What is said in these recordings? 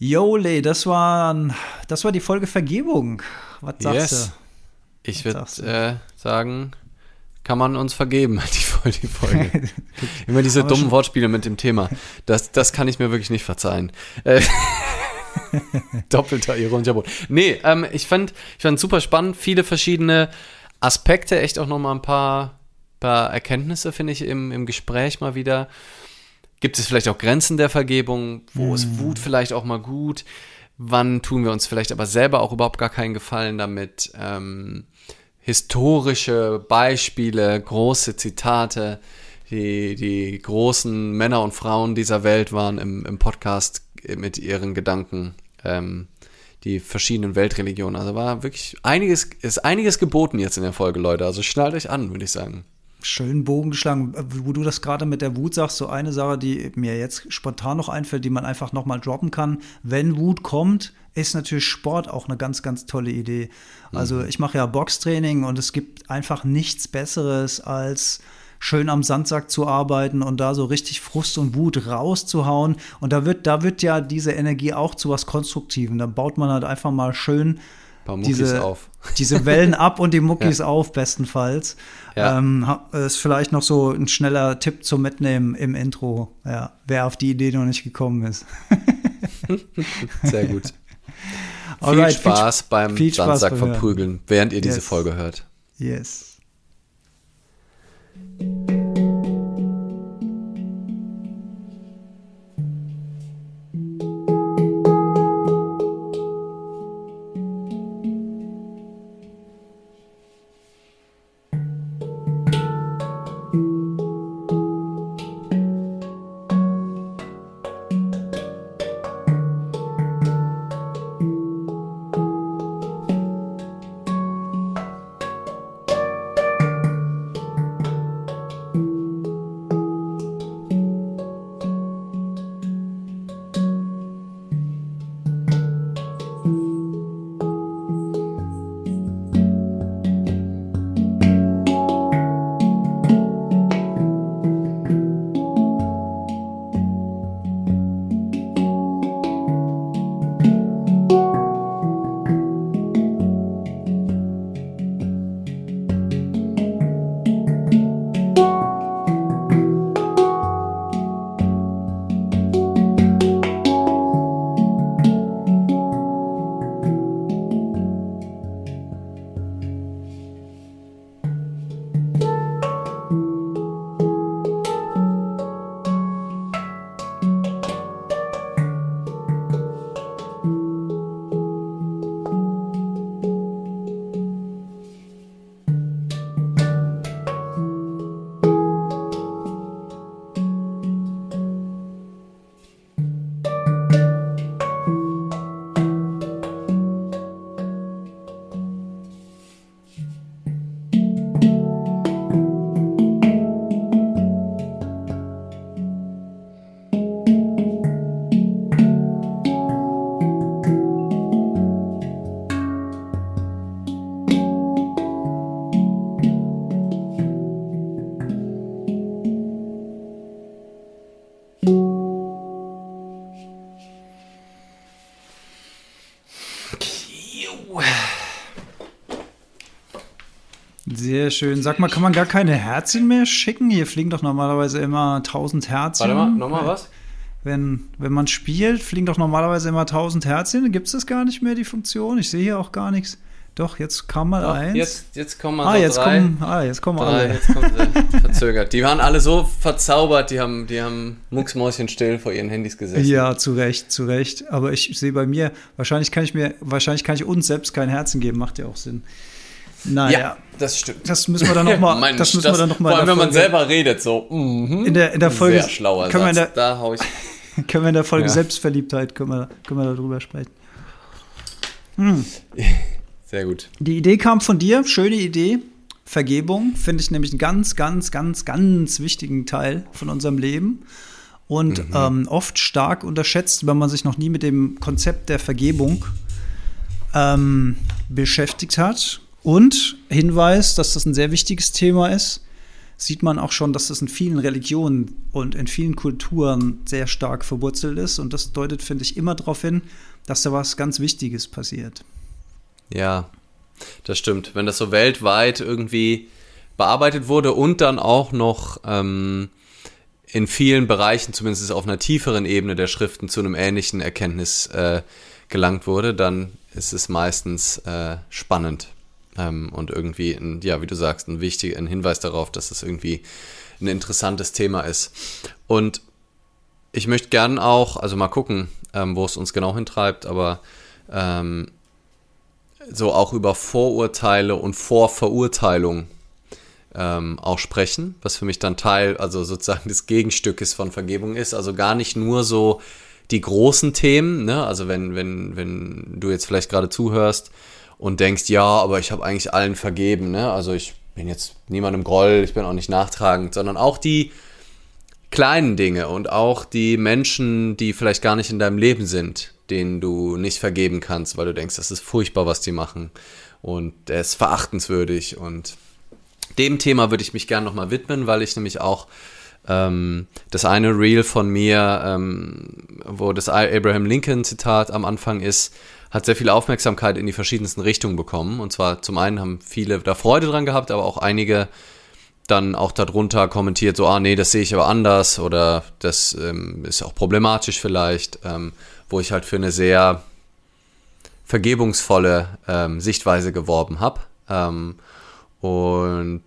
Jole, das war, das war die Folge Vergebung. Was sagst yes. du? Ich würde äh, sagen, kann man uns vergeben, die, die Folge. Immer diese dummen Wortspiele mit dem Thema. Das, das kann ich mir wirklich nicht verzeihen. Äh, Doppelter ironischer Boden. Nee, ähm, ich fand ich fand super spannend, viele verschiedene Aspekte, echt auch nochmal ein paar, paar Erkenntnisse, finde ich, im, im Gespräch mal wieder. Gibt es vielleicht auch Grenzen der Vergebung? Wo mhm. ist Wut vielleicht auch mal gut? Wann tun wir uns vielleicht aber selber auch überhaupt gar keinen Gefallen damit? Ähm, historische Beispiele, große Zitate, die, die großen Männer und Frauen dieser Welt waren im, im Podcast mit ihren Gedanken. Ähm, die verschiedenen Weltreligionen. Also war wirklich einiges, ist einiges geboten jetzt in der Folge, Leute. Also schnallt euch an, würde ich sagen schön Bogen geschlagen. Wo du das gerade mit der Wut sagst, so eine Sache, die mir jetzt spontan noch einfällt, die man einfach nochmal droppen kann. Wenn Wut kommt, ist natürlich Sport auch eine ganz, ganz tolle Idee. Also mhm. ich mache ja Boxtraining und es gibt einfach nichts Besseres als schön am Sandsack zu arbeiten und da so richtig Frust und Wut rauszuhauen. Und da wird, da wird ja diese Energie auch zu was Konstruktivem. Da baut man halt einfach mal schön diese, auf. diese Wellen ab und die Muckis ja. auf, bestenfalls. Ja. Ähm, ist vielleicht noch so ein schneller Tipp zum Mitnehmen im Intro. Ja, wer auf die Idee noch nicht gekommen ist. Sehr gut. Alright, viel Spaß viel, beim viel Spaß Samstag verprügeln, während ihr yes. diese Folge hört. Yes. Sehr schön. Sag mal, kann man gar keine Herzchen mehr schicken? Hier fliegen doch normalerweise immer 1000 Herzchen. Warte mal, nochmal was? Wenn, wenn man spielt, fliegen doch normalerweise immer 1000 Herzchen. Gibt es das gar nicht mehr, die Funktion? Ich sehe hier auch gar nichts. Doch, jetzt kam mal Doch, eins. Jetzt, jetzt kommen mal ah, so jetzt drei. Kommen, ah, jetzt kommen drei, alle. Jetzt kommen sie verzögert. Die waren alle so verzaubert, die haben, die haben Mucksmäuschen still vor ihren Handys gesessen. Ja, zu Recht, zu Recht. Aber ich sehe bei mir, wahrscheinlich kann ich mir, wahrscheinlich kann ich uns selbst kein Herzen geben, macht ja auch Sinn. Naja. Ja, das stimmt. Das müssen wir dann nochmal. das müssen wir dann noch mal vor allem, wenn man selber redet, so. Mm in, der, in der Folge. Sehr schlauer können Satz. Wir in der, da hau ich. können wir in der Folge ja. Selbstverliebtheit können wir, können wir darüber sprechen. Hm. Sehr gut. Die Idee kam von dir, schöne Idee. Vergebung finde ich nämlich einen ganz, ganz, ganz, ganz wichtigen Teil von unserem Leben und mhm. ähm, oft stark unterschätzt, wenn man sich noch nie mit dem Konzept der Vergebung ähm, beschäftigt hat. Und Hinweis, dass das ein sehr wichtiges Thema ist. sieht man auch schon, dass das in vielen Religionen und in vielen Kulturen sehr stark verwurzelt ist. Und das deutet, finde ich, immer darauf hin, dass da was ganz Wichtiges passiert. Ja, das stimmt. Wenn das so weltweit irgendwie bearbeitet wurde und dann auch noch ähm, in vielen Bereichen, zumindest auf einer tieferen Ebene der Schriften, zu einem ähnlichen Erkenntnis äh, gelangt wurde, dann ist es meistens äh, spannend ähm, und irgendwie, ein, ja, wie du sagst, ein wichtiger ein Hinweis darauf, dass es irgendwie ein interessantes Thema ist. Und ich möchte gern auch, also mal gucken, ähm, wo es uns genau hintreibt, aber ähm, so auch über Vorurteile und Vorverurteilung ähm, auch sprechen, was für mich dann Teil, also sozusagen des Gegenstückes von Vergebung ist. Also gar nicht nur so die großen Themen, ne? also wenn, wenn, wenn du jetzt vielleicht gerade zuhörst und denkst, ja, aber ich habe eigentlich allen vergeben, ne? also ich bin jetzt niemandem Groll, ich bin auch nicht nachtragend, sondern auch die kleinen Dinge und auch die Menschen, die vielleicht gar nicht in deinem Leben sind, denen du nicht vergeben kannst, weil du denkst, das ist furchtbar, was die machen und er ist verachtenswürdig und dem Thema würde ich mich gerne nochmal widmen, weil ich nämlich auch ähm, das eine Reel von mir, ähm, wo das Abraham Lincoln Zitat am Anfang ist, hat sehr viel Aufmerksamkeit in die verschiedensten Richtungen bekommen. Und zwar zum einen haben viele da Freude dran gehabt, aber auch einige dann auch darunter kommentiert, so, ah nee, das sehe ich aber anders oder das ähm, ist auch problematisch vielleicht, ähm, wo ich halt für eine sehr vergebungsvolle ähm, Sichtweise geworben habe. Ähm, und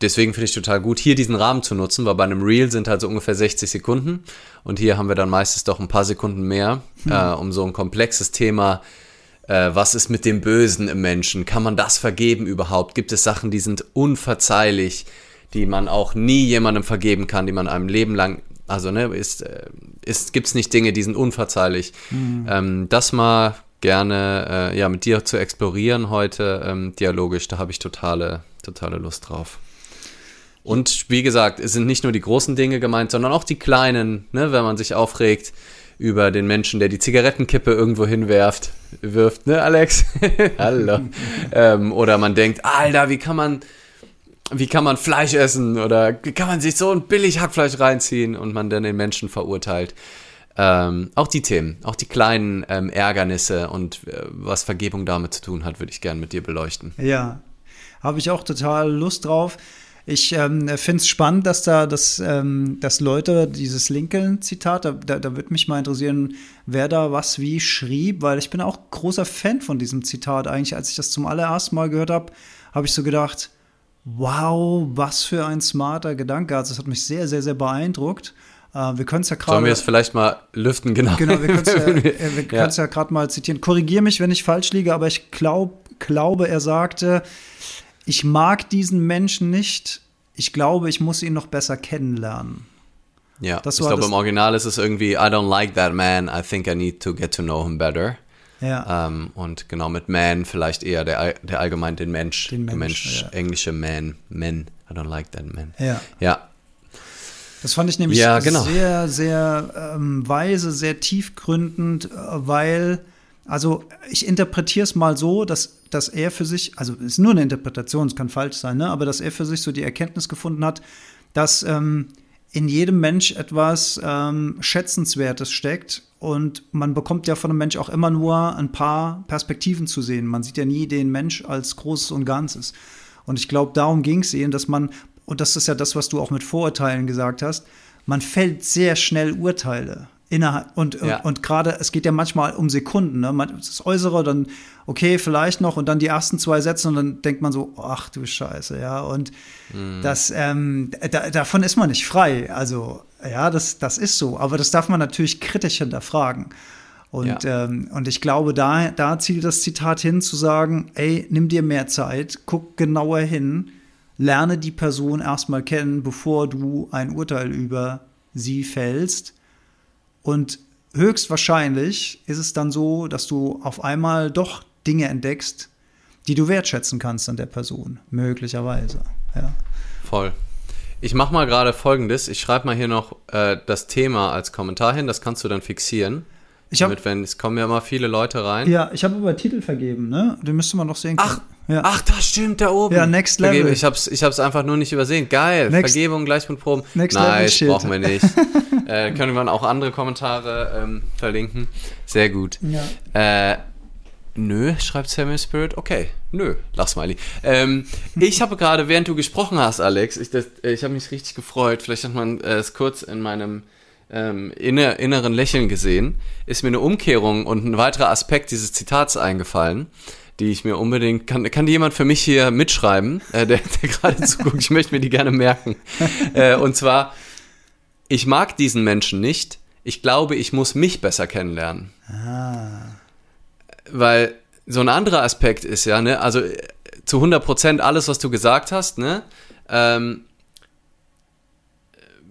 deswegen finde ich total gut, hier diesen Rahmen zu nutzen, weil bei einem Reel sind halt so ungefähr 60 Sekunden und hier haben wir dann meistens doch ein paar Sekunden mehr, mhm. äh, um so ein komplexes Thema äh, was ist mit dem Bösen im Menschen? Kann man das vergeben überhaupt? Gibt es Sachen, die sind unverzeihlich, die man auch nie jemandem vergeben kann, die man einem Leben lang, also ne, ist, äh, ist, gibt es nicht Dinge, die sind unverzeihlich. Mhm. Ähm, das mal gerne äh, ja, mit dir zu explorieren heute, ähm, dialogisch, da habe ich totale, totale Lust drauf. Und wie gesagt, es sind nicht nur die großen Dinge gemeint, sondern auch die kleinen, ne, wenn man sich aufregt über den Menschen, der die Zigarettenkippe irgendwo hinwerft, wirft, ne, Alex? Hallo. ähm, oder man denkt, Alter, wie kann man, wie kann man Fleisch essen? Oder wie kann man sich so ein billig Hackfleisch reinziehen und man dann den Menschen verurteilt? Ähm, auch die Themen, auch die kleinen ähm, Ärgernisse und äh, was Vergebung damit zu tun hat, würde ich gerne mit dir beleuchten. Ja, habe ich auch total Lust drauf. Ich ähm, finde es spannend, dass da das, ähm, dass Leute dieses Lincoln-Zitat, da, da, da würde mich mal interessieren, wer da was wie schrieb, weil ich bin auch großer Fan von diesem Zitat. Eigentlich, als ich das zum allerersten Mal gehört habe, habe ich so gedacht, wow, was für ein smarter Gedanke. Also, das hat mich sehr, sehr, sehr beeindruckt. Uh, wir können es ja gerade. Sollen wir es vielleicht mal lüften, genau. Genau, wir können es ja, ja. ja gerade mal zitieren. Korrigiere mich, wenn ich falsch liege, aber ich glaub, glaube, er sagte, ich mag diesen Menschen nicht. Ich glaube, ich muss ihn noch besser kennenlernen. Ja, das ich glaube, im Original ist es irgendwie, I don't like that man, I think I need to get to know him better. Ja. Ähm, und genau mit man vielleicht eher der, der allgemein den Mensch, den Mensch, Mensch ja. englische man, men, I don't like that man. Ja. Ja, das fand ich nämlich ja, genau. sehr, sehr ähm, weise, sehr tiefgründend, äh, weil, also ich interpretiere es mal so, dass, dass er für sich, also es ist nur eine Interpretation, es kann falsch sein, ne? aber dass er für sich so die Erkenntnis gefunden hat, dass ähm, in jedem Mensch etwas ähm, Schätzenswertes steckt und man bekommt ja von einem Mensch auch immer nur ein paar Perspektiven zu sehen. Man sieht ja nie den Mensch als Großes und Ganzes. Und ich glaube, darum ging es ihm, dass man und das ist ja das, was du auch mit Vorurteilen gesagt hast, man fällt sehr schnell Urteile. Innerhalb, und, ja. und, und gerade, es geht ja manchmal um Sekunden, ne? das Äußere, dann, okay, vielleicht noch, und dann die ersten zwei Sätze, und dann denkt man so, ach du Scheiße, ja. Und mhm. das, ähm, da, davon ist man nicht frei. Also, ja, das, das ist so. Aber das darf man natürlich kritisch hinterfragen. Und, ja. ähm, und ich glaube, da, da zielt das Zitat hin, zu sagen, ey, nimm dir mehr Zeit, guck genauer hin, lerne die Person erstmal kennen, bevor du ein Urteil über sie fällst. Und höchstwahrscheinlich ist es dann so, dass du auf einmal doch Dinge entdeckst, die du wertschätzen kannst an der Person, möglicherweise. Ja. Voll. Ich mache mal gerade folgendes. Ich schreibe mal hier noch äh, das Thema als Kommentar hin, das kannst du dann fixieren. Ich hab, Damit, wenn, es kommen ja immer viele Leute rein. Ja, ich habe aber Titel vergeben, ne? Den müsste man noch sehen Ach, ja. ach, das stimmt, da oben. Ja, Next Level. Vergebung. Ich hab's, ich hab's einfach nur nicht übersehen. Geil. Next- Vergebung gleich mit Proben. Next Level nice, Shit. brauchen wir nicht. äh, können wir auch andere Kommentare ähm, verlinken. Sehr gut. Ja. Äh, nö, schreibt Samuel Spirit. Okay, nö, lach Smiley. Ähm, ich habe gerade, während du gesprochen hast, Alex, ich, das- äh, ich habe mich richtig gefreut. Vielleicht hat man äh, es kurz in meinem ähm, inner, inneren Lächeln gesehen. Ist mir eine Umkehrung und ein weiterer Aspekt dieses Zitats eingefallen, die ich mir unbedingt. Kann, kann die jemand für mich hier mitschreiben, äh, der, der gerade zuguckt? Ich möchte mir die gerne merken. Äh, und zwar, ich mag diesen Menschen nicht. Ich glaube, ich muss mich besser kennenlernen. Weil so ein anderer Aspekt ist ja, ne, also äh, zu 100 Prozent alles, was du gesagt hast, ne, ähm,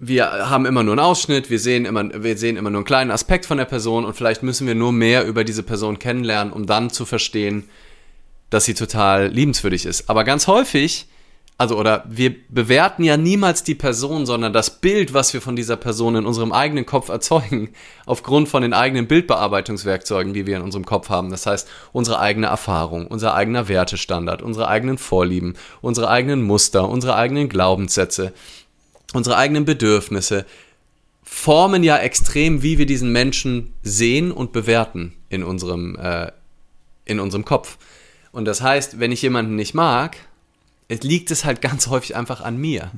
wir haben immer nur einen Ausschnitt, wir sehen immer, wir sehen immer nur einen kleinen Aspekt von der Person und vielleicht müssen wir nur mehr über diese Person kennenlernen, um dann zu verstehen, dass sie total liebenswürdig ist. Aber ganz häufig, also oder wir bewerten ja niemals die Person, sondern das Bild, was wir von dieser Person in unserem eigenen Kopf erzeugen, aufgrund von den eigenen Bildbearbeitungswerkzeugen, die wir in unserem Kopf haben. Das heißt, unsere eigene Erfahrung, unser eigener Wertestandard, unsere eigenen Vorlieben, unsere eigenen Muster, unsere eigenen Glaubenssätze, unsere eigenen Bedürfnisse formen ja extrem, wie wir diesen Menschen sehen und bewerten in unserem, äh, in unserem Kopf. Und das heißt, wenn ich jemanden nicht mag, liegt es halt ganz häufig einfach an mir,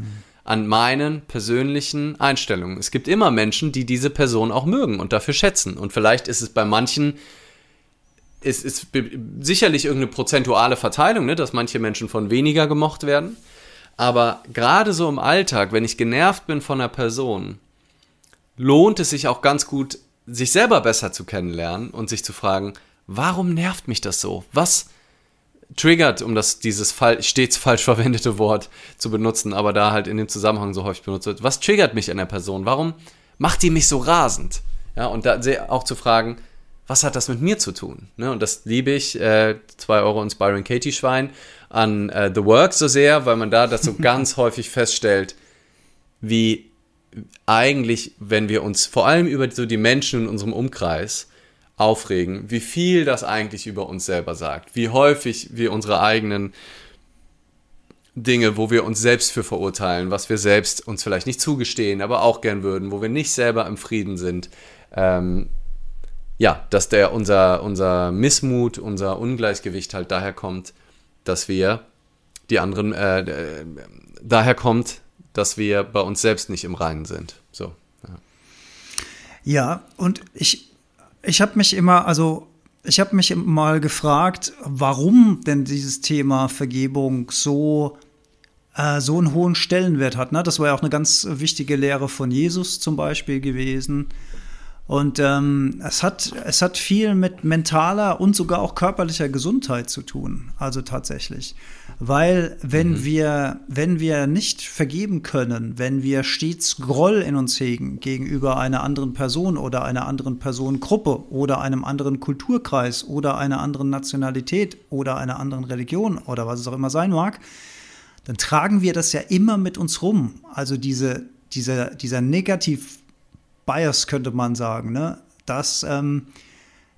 an meinen persönlichen Einstellungen. Es gibt immer Menschen, die diese Person auch mögen und dafür schätzen. Und vielleicht ist es bei manchen, es ist sicherlich irgendeine prozentuale Verteilung, ne, dass manche Menschen von weniger gemocht werden. Aber gerade so im Alltag, wenn ich genervt bin von einer Person, lohnt es sich auch ganz gut, sich selber besser zu kennenlernen und sich zu fragen, warum nervt mich das so? Was triggert, um das dieses fal stets falsch verwendete Wort zu benutzen, aber da halt in dem Zusammenhang so häufig benutzt wird. Was triggert mich an der Person? Warum macht die mich so rasend? Ja, und da auch zu fragen, was hat das mit mir zu tun? Ne? Und das liebe ich, äh, 2 Euro Inspiring Katie Schwein, an äh, The Work so sehr, weil man da das so ganz häufig feststellt, wie eigentlich, wenn wir uns vor allem über so die Menschen in unserem Umkreis aufregen, wie viel das eigentlich über uns selber sagt, wie häufig wir unsere eigenen Dinge, wo wir uns selbst für verurteilen, was wir selbst uns vielleicht nicht zugestehen, aber auch gern würden, wo wir nicht selber im Frieden sind, ähm, ja, dass der unser, unser Missmut, unser Ungleichgewicht halt daher kommt, dass wir die anderen, äh, daher kommt, dass wir bei uns selbst nicht im Reinen sind. So. Ja. Ja, und ich, ich habe mich immer, also ich habe mich mal gefragt, warum denn dieses Thema Vergebung so, äh, so einen hohen Stellenwert hat. Ne? Das war ja auch eine ganz wichtige Lehre von Jesus zum Beispiel gewesen. Und ähm, es, hat, es hat viel mit mentaler und sogar auch körperlicher Gesundheit zu tun, also tatsächlich. Weil wenn, Mhm. wir, wenn wir nicht vergeben können, wenn wir stets Groll in uns hegen gegenüber einer anderen Person oder einer anderen Personengruppe oder einem anderen Kulturkreis oder einer anderen Nationalität oder einer anderen Religion oder was es auch immer sein mag, dann tragen wir das ja immer mit uns rum. Also diese, dieser, dieser Negativ- Bias könnte man sagen, ne? Das, ähm,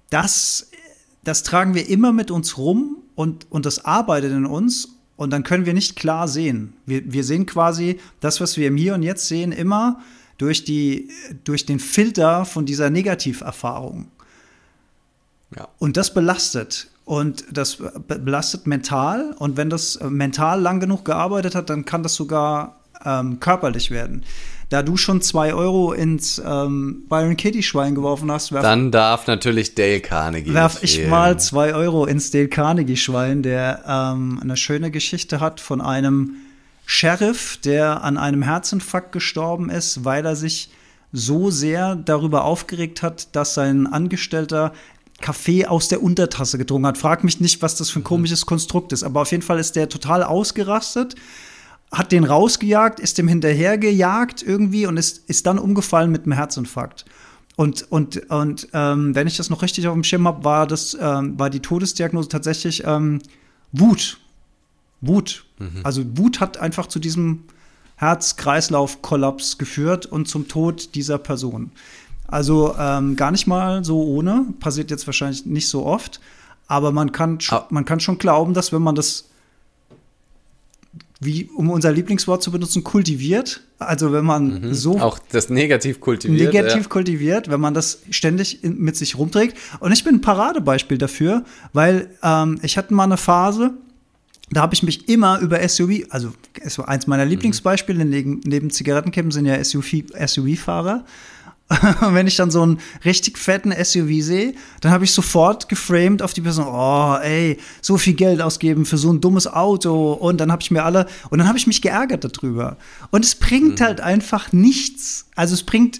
das, das tragen wir immer mit uns rum und, und das arbeitet in uns und dann können wir nicht klar sehen. Wir, wir sehen quasi das, was wir im Hier und Jetzt sehen, immer durch, die, durch den Filter von dieser Negativerfahrung. Ja. Und das belastet. Und das be- belastet mental. Und wenn das äh, mental lang genug gearbeitet hat, dann kann das sogar ähm, körperlich werden. Da du schon zwei Euro ins ähm, Byron Kitty Schwein geworfen hast, werf, Dann darf natürlich Dale Carnegie. werf ich fehlen. mal zwei Euro ins Dale Carnegie Schwein, der ähm, eine schöne Geschichte hat von einem Sheriff, der an einem Herzinfarkt gestorben ist, weil er sich so sehr darüber aufgeregt hat, dass sein Angestellter Kaffee aus der Untertasse getrunken hat. Frag mich nicht, was das für ein komisches Konstrukt ist, aber auf jeden Fall ist der total ausgerastet, hat den rausgejagt, ist dem hinterhergejagt irgendwie und ist, ist dann umgefallen mit einem Herzinfarkt. Und, und, und ähm, wenn ich das noch richtig auf dem Schirm habe, war, das, ähm, war die Todesdiagnose tatsächlich ähm, Wut. Wut. Also Wut hat einfach zu diesem Herz-Kreislauf-Kollaps geführt und zum Tod dieser Person. Also ähm, gar nicht mal so ohne. Passiert jetzt wahrscheinlich nicht so oft. Aber man kann, Ah. man kann schon glauben, dass wenn man das, wie, um unser Lieblingswort zu benutzen, kultiviert, also wenn man so Auch das negativ kultiviert. negativ ja. kultiviert, wenn man das ständig in, mit sich rumträgt. Und ich bin ein Paradebeispiel dafür, weil ähm, ich hatte mal eine Phase, da habe ich mich immer über SUV, also es war eins meiner Lieblingsbeispiele, neben, neben Zigarettenkippen sind ja SUV SUV-Fahrer. Und wenn ich dann so einen richtig fetten SUV sehe, dann habe ich sofort geframed auf die Person, oh, ey, so viel Geld ausgeben für so ein dummes Auto. Und dann habe ich mir alle, und dann habe ich mich geärgert darüber. Und es bringt halt einfach nichts. Also es bringt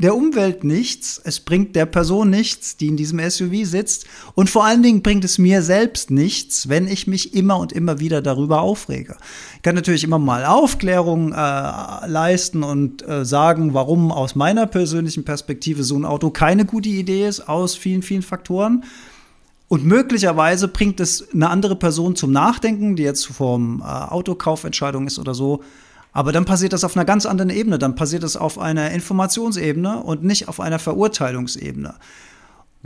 der Umwelt nichts, es bringt der Person nichts, die in diesem SUV sitzt. Und vor allen Dingen bringt es mir selbst nichts, wenn ich mich immer und immer wieder darüber aufrege. Ich kann natürlich immer mal Aufklärung äh, leisten und äh, sagen, warum aus meiner persönlichen Perspektive so ein Auto keine gute Idee ist, aus vielen, vielen Faktoren. Und möglicherweise bringt es eine andere Person zum Nachdenken, die jetzt vorm äh, Autokaufentscheidung ist oder so. Aber dann passiert das auf einer ganz anderen Ebene. Dann passiert das auf einer Informationsebene und nicht auf einer Verurteilungsebene.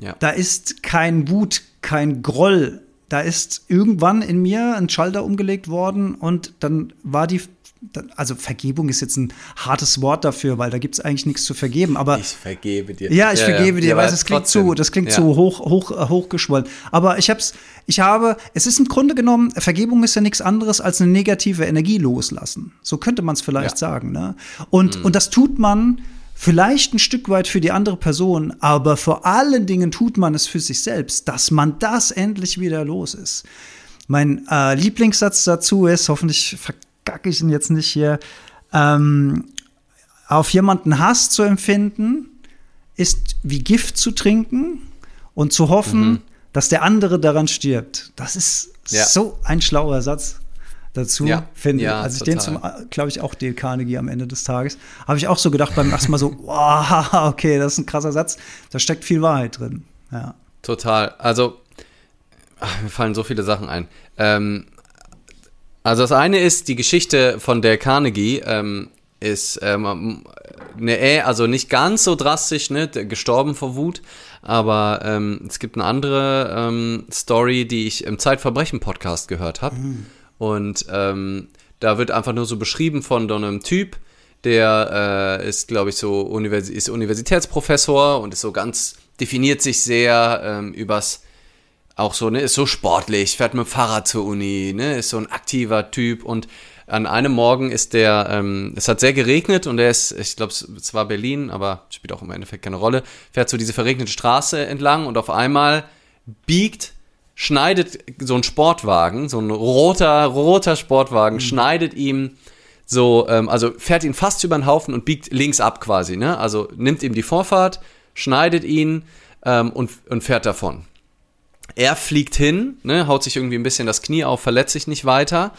Ja. Da ist kein Wut, kein Groll. Da ist irgendwann in mir ein Schalter umgelegt worden und dann war die, also Vergebung ist jetzt ein hartes Wort dafür, weil da gibt es eigentlich nichts zu vergeben. Aber Ich vergebe dir. ja, ich vergebe dir, Ja, weil es klingt zu, das klingt Ja. zu hoch, hoch, hochgeschwollen. Aber ich hab's, ich habe, es ist im Grunde genommen, Vergebung ist ja nichts anderes als eine negative Energie loslassen. So könnte man es vielleicht Ja. sagen. Ne? Und, und das tut man vielleicht ein Stück weit für die andere Person, aber vor allen Dingen tut man es für sich selbst, dass man das endlich wieder los ist. Mein äh, Lieblingssatz dazu ist, hoffentlich verkacke ich ihn jetzt nicht hier, ähm, auf jemanden Hass zu empfinden, ist wie Gift zu trinken und zu hoffen, dass der andere daran stirbt. Das ist Ja. so ein schlauer Satz dazu, Ja. finde ich. Ja, Als ich den zum, total. glaube ich, auch Dale Carnegie am Ende des Tages, habe ich auch so gedacht beim ersten Mal so, wow, okay, das ist ein krasser Satz. Da steckt viel Wahrheit drin. Ja. Total. Also, ach, mir fallen so viele Sachen ein. Ähm, also das eine ist, die Geschichte von der Carnegie ähm, ist ähm, ne, also nicht ganz so drastisch, ne, gestorben vor Wut, aber ähm, es gibt eine andere ähm, Story, die ich im Zeitverbrechen-Podcast gehört habe. Und ähm, da wird einfach nur so beschrieben von so einem Typ, der äh, ist, glaube ich, so Univers ist Universitätsprofessor und ist so ganz, definiert sich sehr ähm, übers auch so, ne, ist so sportlich, fährt mit dem Fahrrad zur Uni, ne, ist so ein aktiver Typ und an einem Morgen ist der, ähm, es hat sehr geregnet und er ist, ich glaube, es war Berlin, aber spielt auch im Endeffekt keine Rolle, fährt so diese verregnete Straße entlang und auf einmal biegt, schneidet so ein Sportwagen, so ein roter, roter Sportwagen, schneidet ihm so, ähm, also fährt ihn fast über den Haufen und biegt links ab quasi, ne? Also nimmt ihm die Vorfahrt, schneidet ihn ähm, und, und fährt davon. Er fliegt hin, ne, haut sich irgendwie ein bisschen das Knie auf, verletzt sich nicht weiter,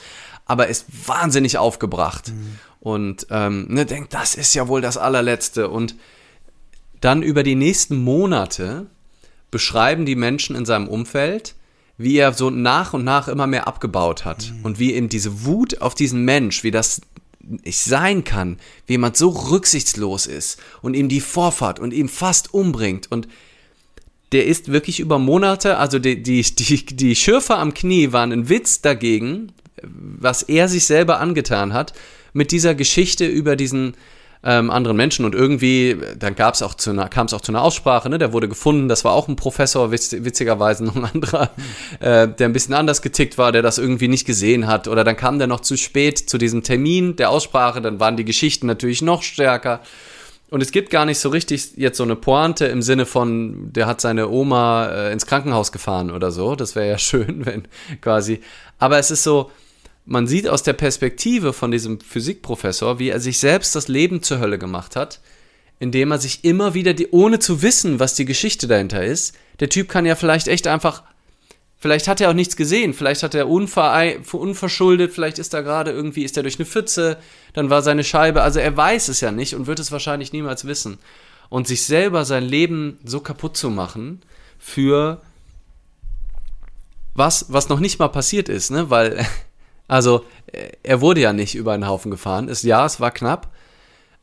aber ist wahnsinnig aufgebracht. Und ähm, ne, denkt, das ist ja wohl das allerletzte. Und dann über die nächsten Monate beschreiben die Menschen in seinem Umfeld, wie er so nach und nach immer mehr abgebaut hat. Und wie ihm diese Wut auf diesen Mensch, wie das nicht sein kann, wie jemand so rücksichtslos ist und ihm die Vorfahrt und ihm fast umbringt. Und der ist wirklich über Monate, also die, die, die, die Schürfer am Knie waren ein Witz dagegen, was er sich selber angetan hat, mit dieser Geschichte über diesen ähm, anderen Menschen. Und irgendwie, dann gab's auch zu einer, kam es auch zu einer Aussprache, ne? der wurde gefunden, das war auch ein Professor, witz, witzigerweise noch ein anderer, äh, der ein bisschen anders getickt war, der das irgendwie nicht gesehen hat. Oder dann kam der noch zu spät zu diesem Termin der Aussprache, dann waren die Geschichten natürlich noch stärker. Und es gibt gar nicht so richtig jetzt so eine Pointe im Sinne von, der hat seine Oma äh, ins Krankenhaus gefahren oder so. Das wäre ja schön, wenn quasi. Aber es ist so, man sieht aus der Perspektive von diesem Physikprofessor, wie er sich selbst das Leben zur Hölle gemacht hat, indem er sich immer wieder, die, ohne zu wissen, was die Geschichte dahinter ist, der Typ kann ja vielleicht echt einfach, vielleicht hat er auch nichts gesehen, vielleicht hat er unverei unverschuldet, vielleicht ist er gerade irgendwie, ist er durch eine Pfütze, dann war seine Scheibe, also er weiß es ja nicht und wird es wahrscheinlich niemals wissen. Und sich selber sein Leben so kaputt zu machen für was, was noch nicht mal passiert ist, ne, weil also, er wurde ja nicht über einen Haufen gefahren. Ist, ja, es war knapp.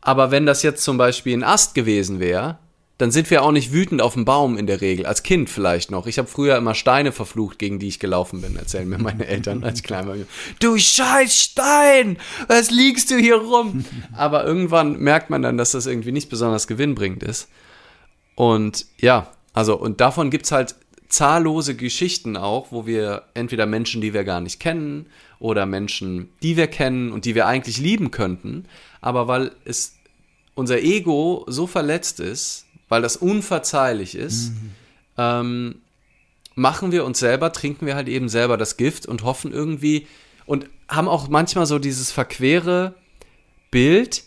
Aber wenn das jetzt zum Beispiel ein Ast gewesen wäre, dann sind wir auch nicht wütend auf den Baum in der Regel. Als Kind vielleicht noch. Ich habe früher immer Steine verflucht, gegen die ich gelaufen bin, erzählen mir meine Eltern, als ich klein war. Du scheiß Stein! Was liegst du hier rum? Aber irgendwann merkt man dann, dass das irgendwie nicht besonders gewinnbringend ist. Und ja, also, und davon gibt es halt zahllose Geschichten auch, wo wir entweder Menschen, die wir gar nicht kennen, oder Menschen, die wir kennen und die wir eigentlich lieben könnten, aber weil es unser Ego so verletzt ist, weil das unverzeihlich ist, mhm. ähm, machen wir uns selber, trinken wir halt eben selber das Gift und hoffen irgendwie und haben auch manchmal so dieses verquere Bild,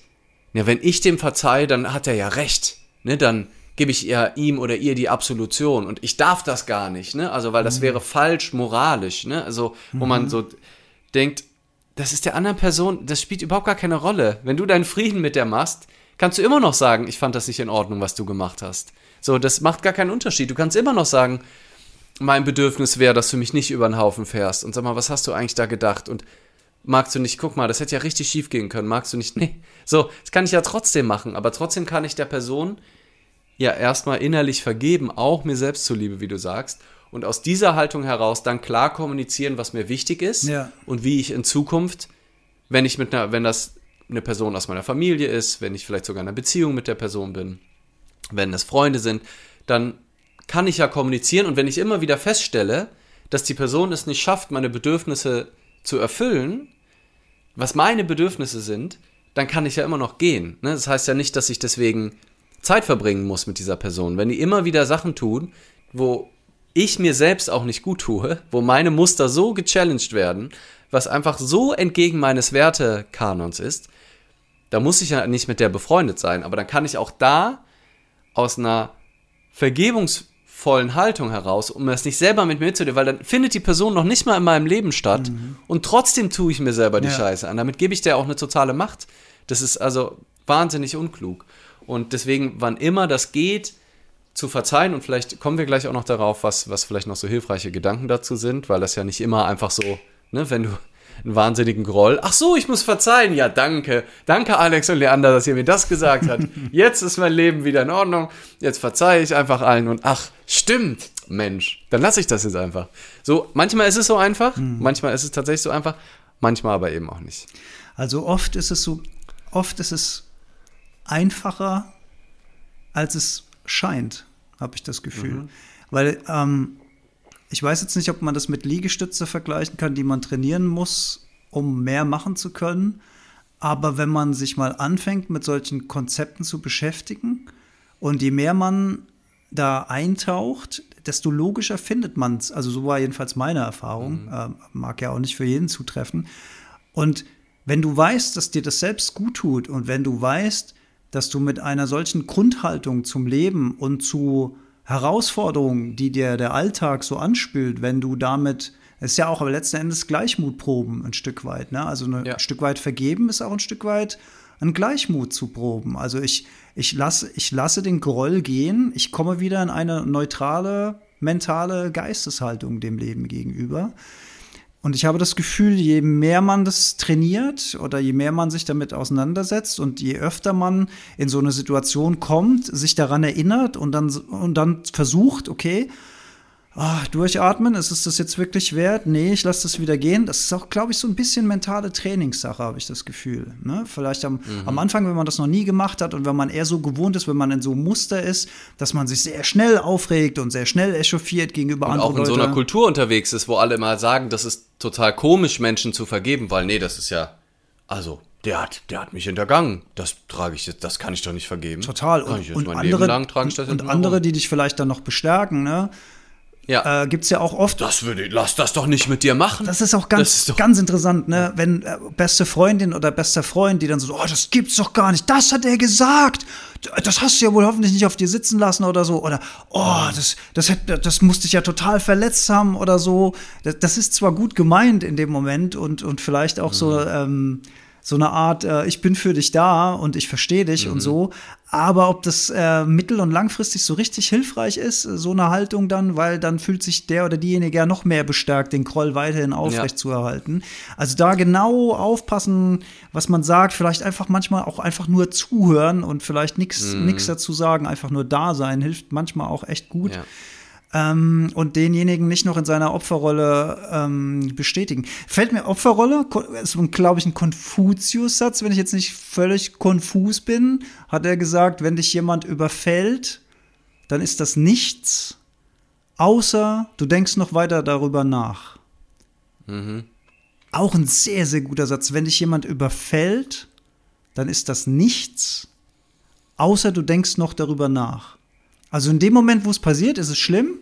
ja, wenn ich dem verzeihe, dann hat er ja recht, ne, dann gebe ich ja ihm oder ihr die Absolution und ich darf das gar nicht, ne, also weil das mhm. wäre falsch moralisch, ne, also wo mhm. man so denkt, das ist der anderen Person, das spielt überhaupt gar keine Rolle. Wenn du deinen Frieden mit der machst, kannst du immer noch sagen, ich fand das nicht in Ordnung, was du gemacht hast. So, das macht gar keinen Unterschied. Du kannst immer noch sagen, mein Bedürfnis wäre, dass du mich nicht über den Haufen fährst. Und sag mal, was hast du eigentlich da gedacht? Und magst du nicht, guck mal, das hätte ja richtig schief gehen können. Magst du nicht? Nee. So, das kann ich ja trotzdem machen. Aber trotzdem kann ich der Person ja erstmal innerlich vergeben, auch mir selbst zuliebe, wie du sagst. Und aus dieser Haltung heraus dann klar kommunizieren, was mir wichtig ist ja. und wie ich in Zukunft, wenn ich mit einer, wenn das eine Person aus meiner Familie ist, wenn ich vielleicht sogar in einer Beziehung mit der Person bin, wenn es Freunde sind, dann kann ich ja kommunizieren und wenn ich immer wieder feststelle, dass die Person es nicht schafft, meine Bedürfnisse zu erfüllen, was meine Bedürfnisse sind, dann kann ich ja immer noch gehen. Ne? Das heißt ja nicht, dass ich deswegen Zeit verbringen muss mit dieser Person. Wenn die immer wieder Sachen tun, wo ich mir selbst auch nicht gut tue, wo meine Muster so gechallenged werden, was einfach so entgegen meines Wertekanons ist, da muss ich ja nicht mit der befreundet sein, aber dann kann ich auch da aus einer vergebungsvollen Haltung heraus, um das nicht selber mit mir mitzunehmen, weil dann findet die Person noch nicht mal in meinem Leben statt mhm. und trotzdem tue ich mir selber die ja. Scheiße an. Damit gebe ich der auch eine totale Macht. Das ist also wahnsinnig unklug. Und deswegen, wann immer das geht, zu verzeihen und vielleicht kommen wir gleich auch noch darauf, was, was vielleicht noch so hilfreiche Gedanken dazu sind, weil das ja nicht immer einfach so, ne, wenn du einen wahnsinnigen Groll. Ach so, ich muss verzeihen. Ja, danke. Danke, Alex und Leander, dass ihr mir das gesagt habt. Jetzt ist mein Leben wieder in Ordnung. Jetzt verzeihe ich einfach allen und ach, stimmt. Mensch, dann lasse ich das jetzt einfach. So, manchmal ist es so einfach, hm. manchmal ist es tatsächlich so einfach, manchmal aber eben auch nicht. Also oft ist es so, oft ist es einfacher, als es scheint, habe ich das Gefühl. Mhm. Weil ähm, ich weiß jetzt nicht, ob man das mit Liegestütze vergleichen kann, die man trainieren muss, um mehr machen zu können. Aber wenn man sich mal anfängt, mit solchen Konzepten zu beschäftigen und je mehr man da eintaucht, desto logischer findet man es. Also so war jedenfalls meine Erfahrung. Mhm. Äh, mag ja auch nicht für jeden zutreffen. Und wenn du weißt, dass dir das selbst gut tut und wenn du weißt, dass du mit einer solchen Grundhaltung zum Leben und zu Herausforderungen, die dir der Alltag so anspült, wenn du damit, es ist ja auch aber letzten Endes Gleichmutproben ein Stück weit, ne? Also ja. ein Stück weit vergeben ist auch ein Stück weit ein Gleichmut zu proben. Also ich, ich, lasse, ich lasse den Groll gehen, ich komme wieder in eine neutrale, mentale Geisteshaltung dem Leben gegenüber. Und ich habe das Gefühl, je mehr man das trainiert oder je mehr man sich damit auseinandersetzt und je öfter man in so eine Situation kommt, sich daran erinnert und dann, und dann versucht, okay, oh, durchatmen, ist es das jetzt wirklich wert? Nee, ich lasse das wieder gehen. Das ist auch, glaube ich, so ein bisschen mentale Trainingssache, habe ich das Gefühl. Ne? Vielleicht am, mhm. am Anfang, wenn man das noch nie gemacht hat und wenn man eher so gewohnt ist, wenn man in so einem Muster ist, dass man sich sehr schnell aufregt und sehr schnell echauffiert gegenüber und anderen auch in Leute. so einer Kultur unterwegs ist, wo alle mal sagen, das ist total komisch, Menschen zu vergeben, weil nee, das ist ja, also der hat, der hat mich hintergangen. Das trage ich jetzt, das kann ich doch nicht vergeben. Total. Und, und andere, und andere, die dich vielleicht dann noch bestärken, ne? Ja. äh, gibt es ja auch oft. Das würde, lass das doch nicht mit dir machen. Das ist auch ganz, ist ganz interessant, ne? Wenn äh, beste Freundin oder bester Freund, die dann so, oh, das gibt's doch gar nicht, das hat er gesagt. Das hast du ja wohl hoffentlich nicht auf dir sitzen lassen oder so. Oder, oh, das, das, hätte, das musste dich ja total verletzt haben oder so. Das, das, ist zwar gut gemeint in dem Moment und, und vielleicht auch mhm. so, ähm, so eine Art, äh, ich bin für dich da und ich verstehe dich mhm. und so. Aber ob das äh, mittel- und langfristig so richtig hilfreich ist, so eine Haltung dann, weil dann fühlt sich der oder diejenige ja noch mehr bestärkt, den Groll weiterhin aufrecht ja. zu erhalten. Also da genau aufpassen, was man sagt, vielleicht einfach manchmal auch einfach nur zuhören und vielleicht nichts mm. dazu sagen, einfach nur da sein, hilft manchmal auch echt gut. Ja ähm, und denjenigen nicht noch in seiner Opferrolle ähm, bestätigen. Fällt mir Opferrolle, ist, glaube ich, ein Konfuzius-Satz, wenn ich jetzt nicht völlig konfus bin, hat er gesagt, wenn dich jemand überfällt, dann ist das nichts, außer du denkst noch weiter darüber nach. Mhm. Auch ein sehr, sehr guter Satz. Wenn dich jemand überfällt, dann ist das nichts, außer du denkst noch darüber nach. Also in dem Moment, wo es passiert, ist es schlimm.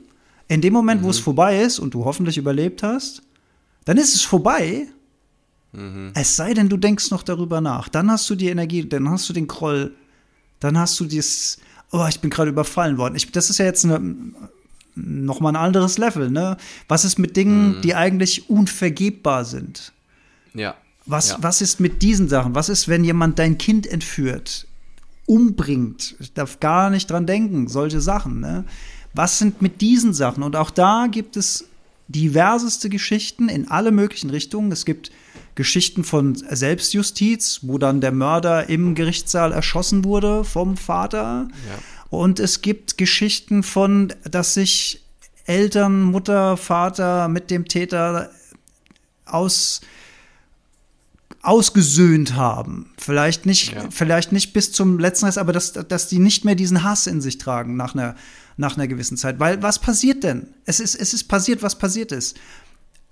In dem Moment, mhm. wo es mhm. vorbei ist und du hoffentlich überlebt hast, dann ist es vorbei. Mhm. Es sei denn, du denkst noch darüber nach. Dann hast du die Energie, dann hast du den Kroll, dann hast du dieses, oh, ich bin gerade überfallen worden. Ich, das ist ja jetzt eine, noch mal ein anderes Level, ne? Was ist mit Dingen, mhm. die eigentlich unvergebbar sind? Ja. Was, ja. was ist mit diesen Sachen? Was ist, wenn jemand dein Kind entführt, umbringt? Ich darf gar nicht dran denken, solche Sachen, ne? Was sind mit diesen Sachen? Und auch da gibt es diverseste Geschichten in alle möglichen Richtungen. Es gibt Geschichten von Selbstjustiz, wo dann der Mörder im Gerichtssaal erschossen wurde vom Vater. Ja. Und es gibt Geschichten von, dass sich Eltern, Mutter, Vater mit dem Täter aus ausgesöhnt haben. Vielleicht nicht, ja. vielleicht nicht bis zum letzten Rest, aber dass, dass die nicht mehr diesen Hass in sich tragen nach einer nach einer gewissen Zeit. Weil was passiert denn? Es ist, es ist passiert, was passiert ist.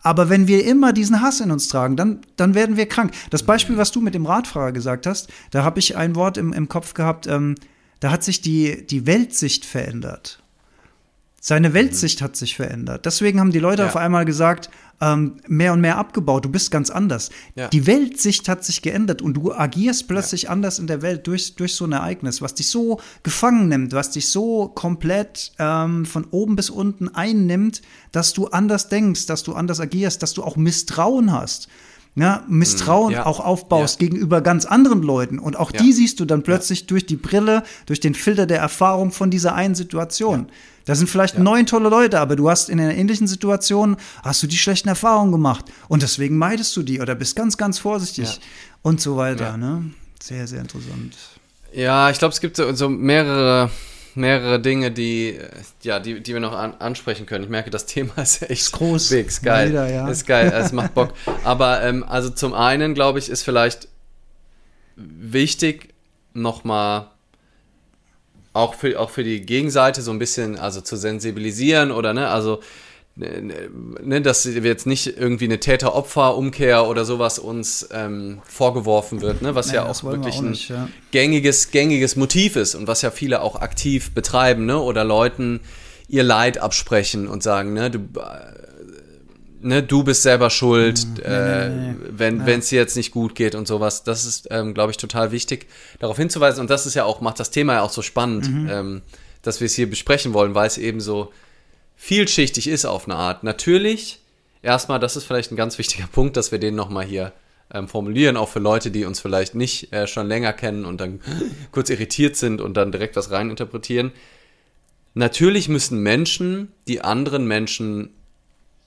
Aber wenn wir immer diesen Hass in uns tragen, dann, dann werden wir krank. Das Beispiel, was du mit dem Radfahrer gesagt hast, da habe ich ein Wort im, im Kopf gehabt, ähm, da hat sich die, die Weltsicht verändert. Seine Weltsicht hat sich verändert. Deswegen haben die Leute ja. auf einmal gesagt, ähm, mehr und mehr abgebaut, du bist ganz anders. Ja. Die Weltsicht hat sich geändert und du agierst plötzlich ja. anders in der Welt durch, durch so ein Ereignis, was dich so gefangen nimmt, was dich so komplett ähm, von oben bis unten einnimmt, dass du anders denkst, dass du anders agierst, dass du auch Misstrauen hast ja, Misstrauen ja. auch aufbaust ja. gegenüber ganz anderen Leuten. Und auch die siehst du dann plötzlich durch die Brille, durch den Filter der Erfahrung von dieser einen Situation. Da sind vielleicht neun tolle Leute, aber du hast in einer ähnlichen Situation, hast du die schlechten Erfahrungen gemacht. Und deswegen meidest du die oder bist ganz, ganz vorsichtig und so weiter. Ne? Sehr, sehr interessant. Ja, ich glaube, es gibt so, so mehrere mehrere Dinge, die, ja, die, die wir noch an, ansprechen können. Ich merke, das Thema ist echt ist groß. Big, ist geil. Wieder, ja. Ist geil, es macht Bock. Aber ähm, also zum einen, glaube ich, ist vielleicht wichtig, nochmal auch für, auch für die Gegenseite so ein bisschen also zu sensibilisieren oder ne, also ne, dass wir jetzt nicht irgendwie eine Täter-Opfer-Umkehr oder sowas uns ähm, vorgeworfen wird, ne, was nee, ja auch wirklich auch nicht, ein ja. gängiges, gängiges Motiv ist und was ja viele auch aktiv betreiben, ne, oder Leuten ihr Leid absprechen und sagen, ne, du, äh, ne, du bist selber schuld, mhm. äh, nee, nee, wenn ja. es dir jetzt nicht gut geht und sowas. Das ist, ähm, glaube ich, total wichtig, darauf hinzuweisen. Und das ist ja auch, macht das Thema ja auch so spannend, mhm. ähm, dass wir es hier besprechen wollen, weil es eben so vielschichtig ist auf eine Art. Natürlich, erstmal, das ist vielleicht ein ganz wichtiger Punkt, dass wir den nochmal hier ähm, formulieren, auch für Leute, die uns vielleicht nicht äh, schon länger kennen und dann kurz irritiert sind und dann direkt was reininterpretieren. Natürlich müssen Menschen, die anderen Menschen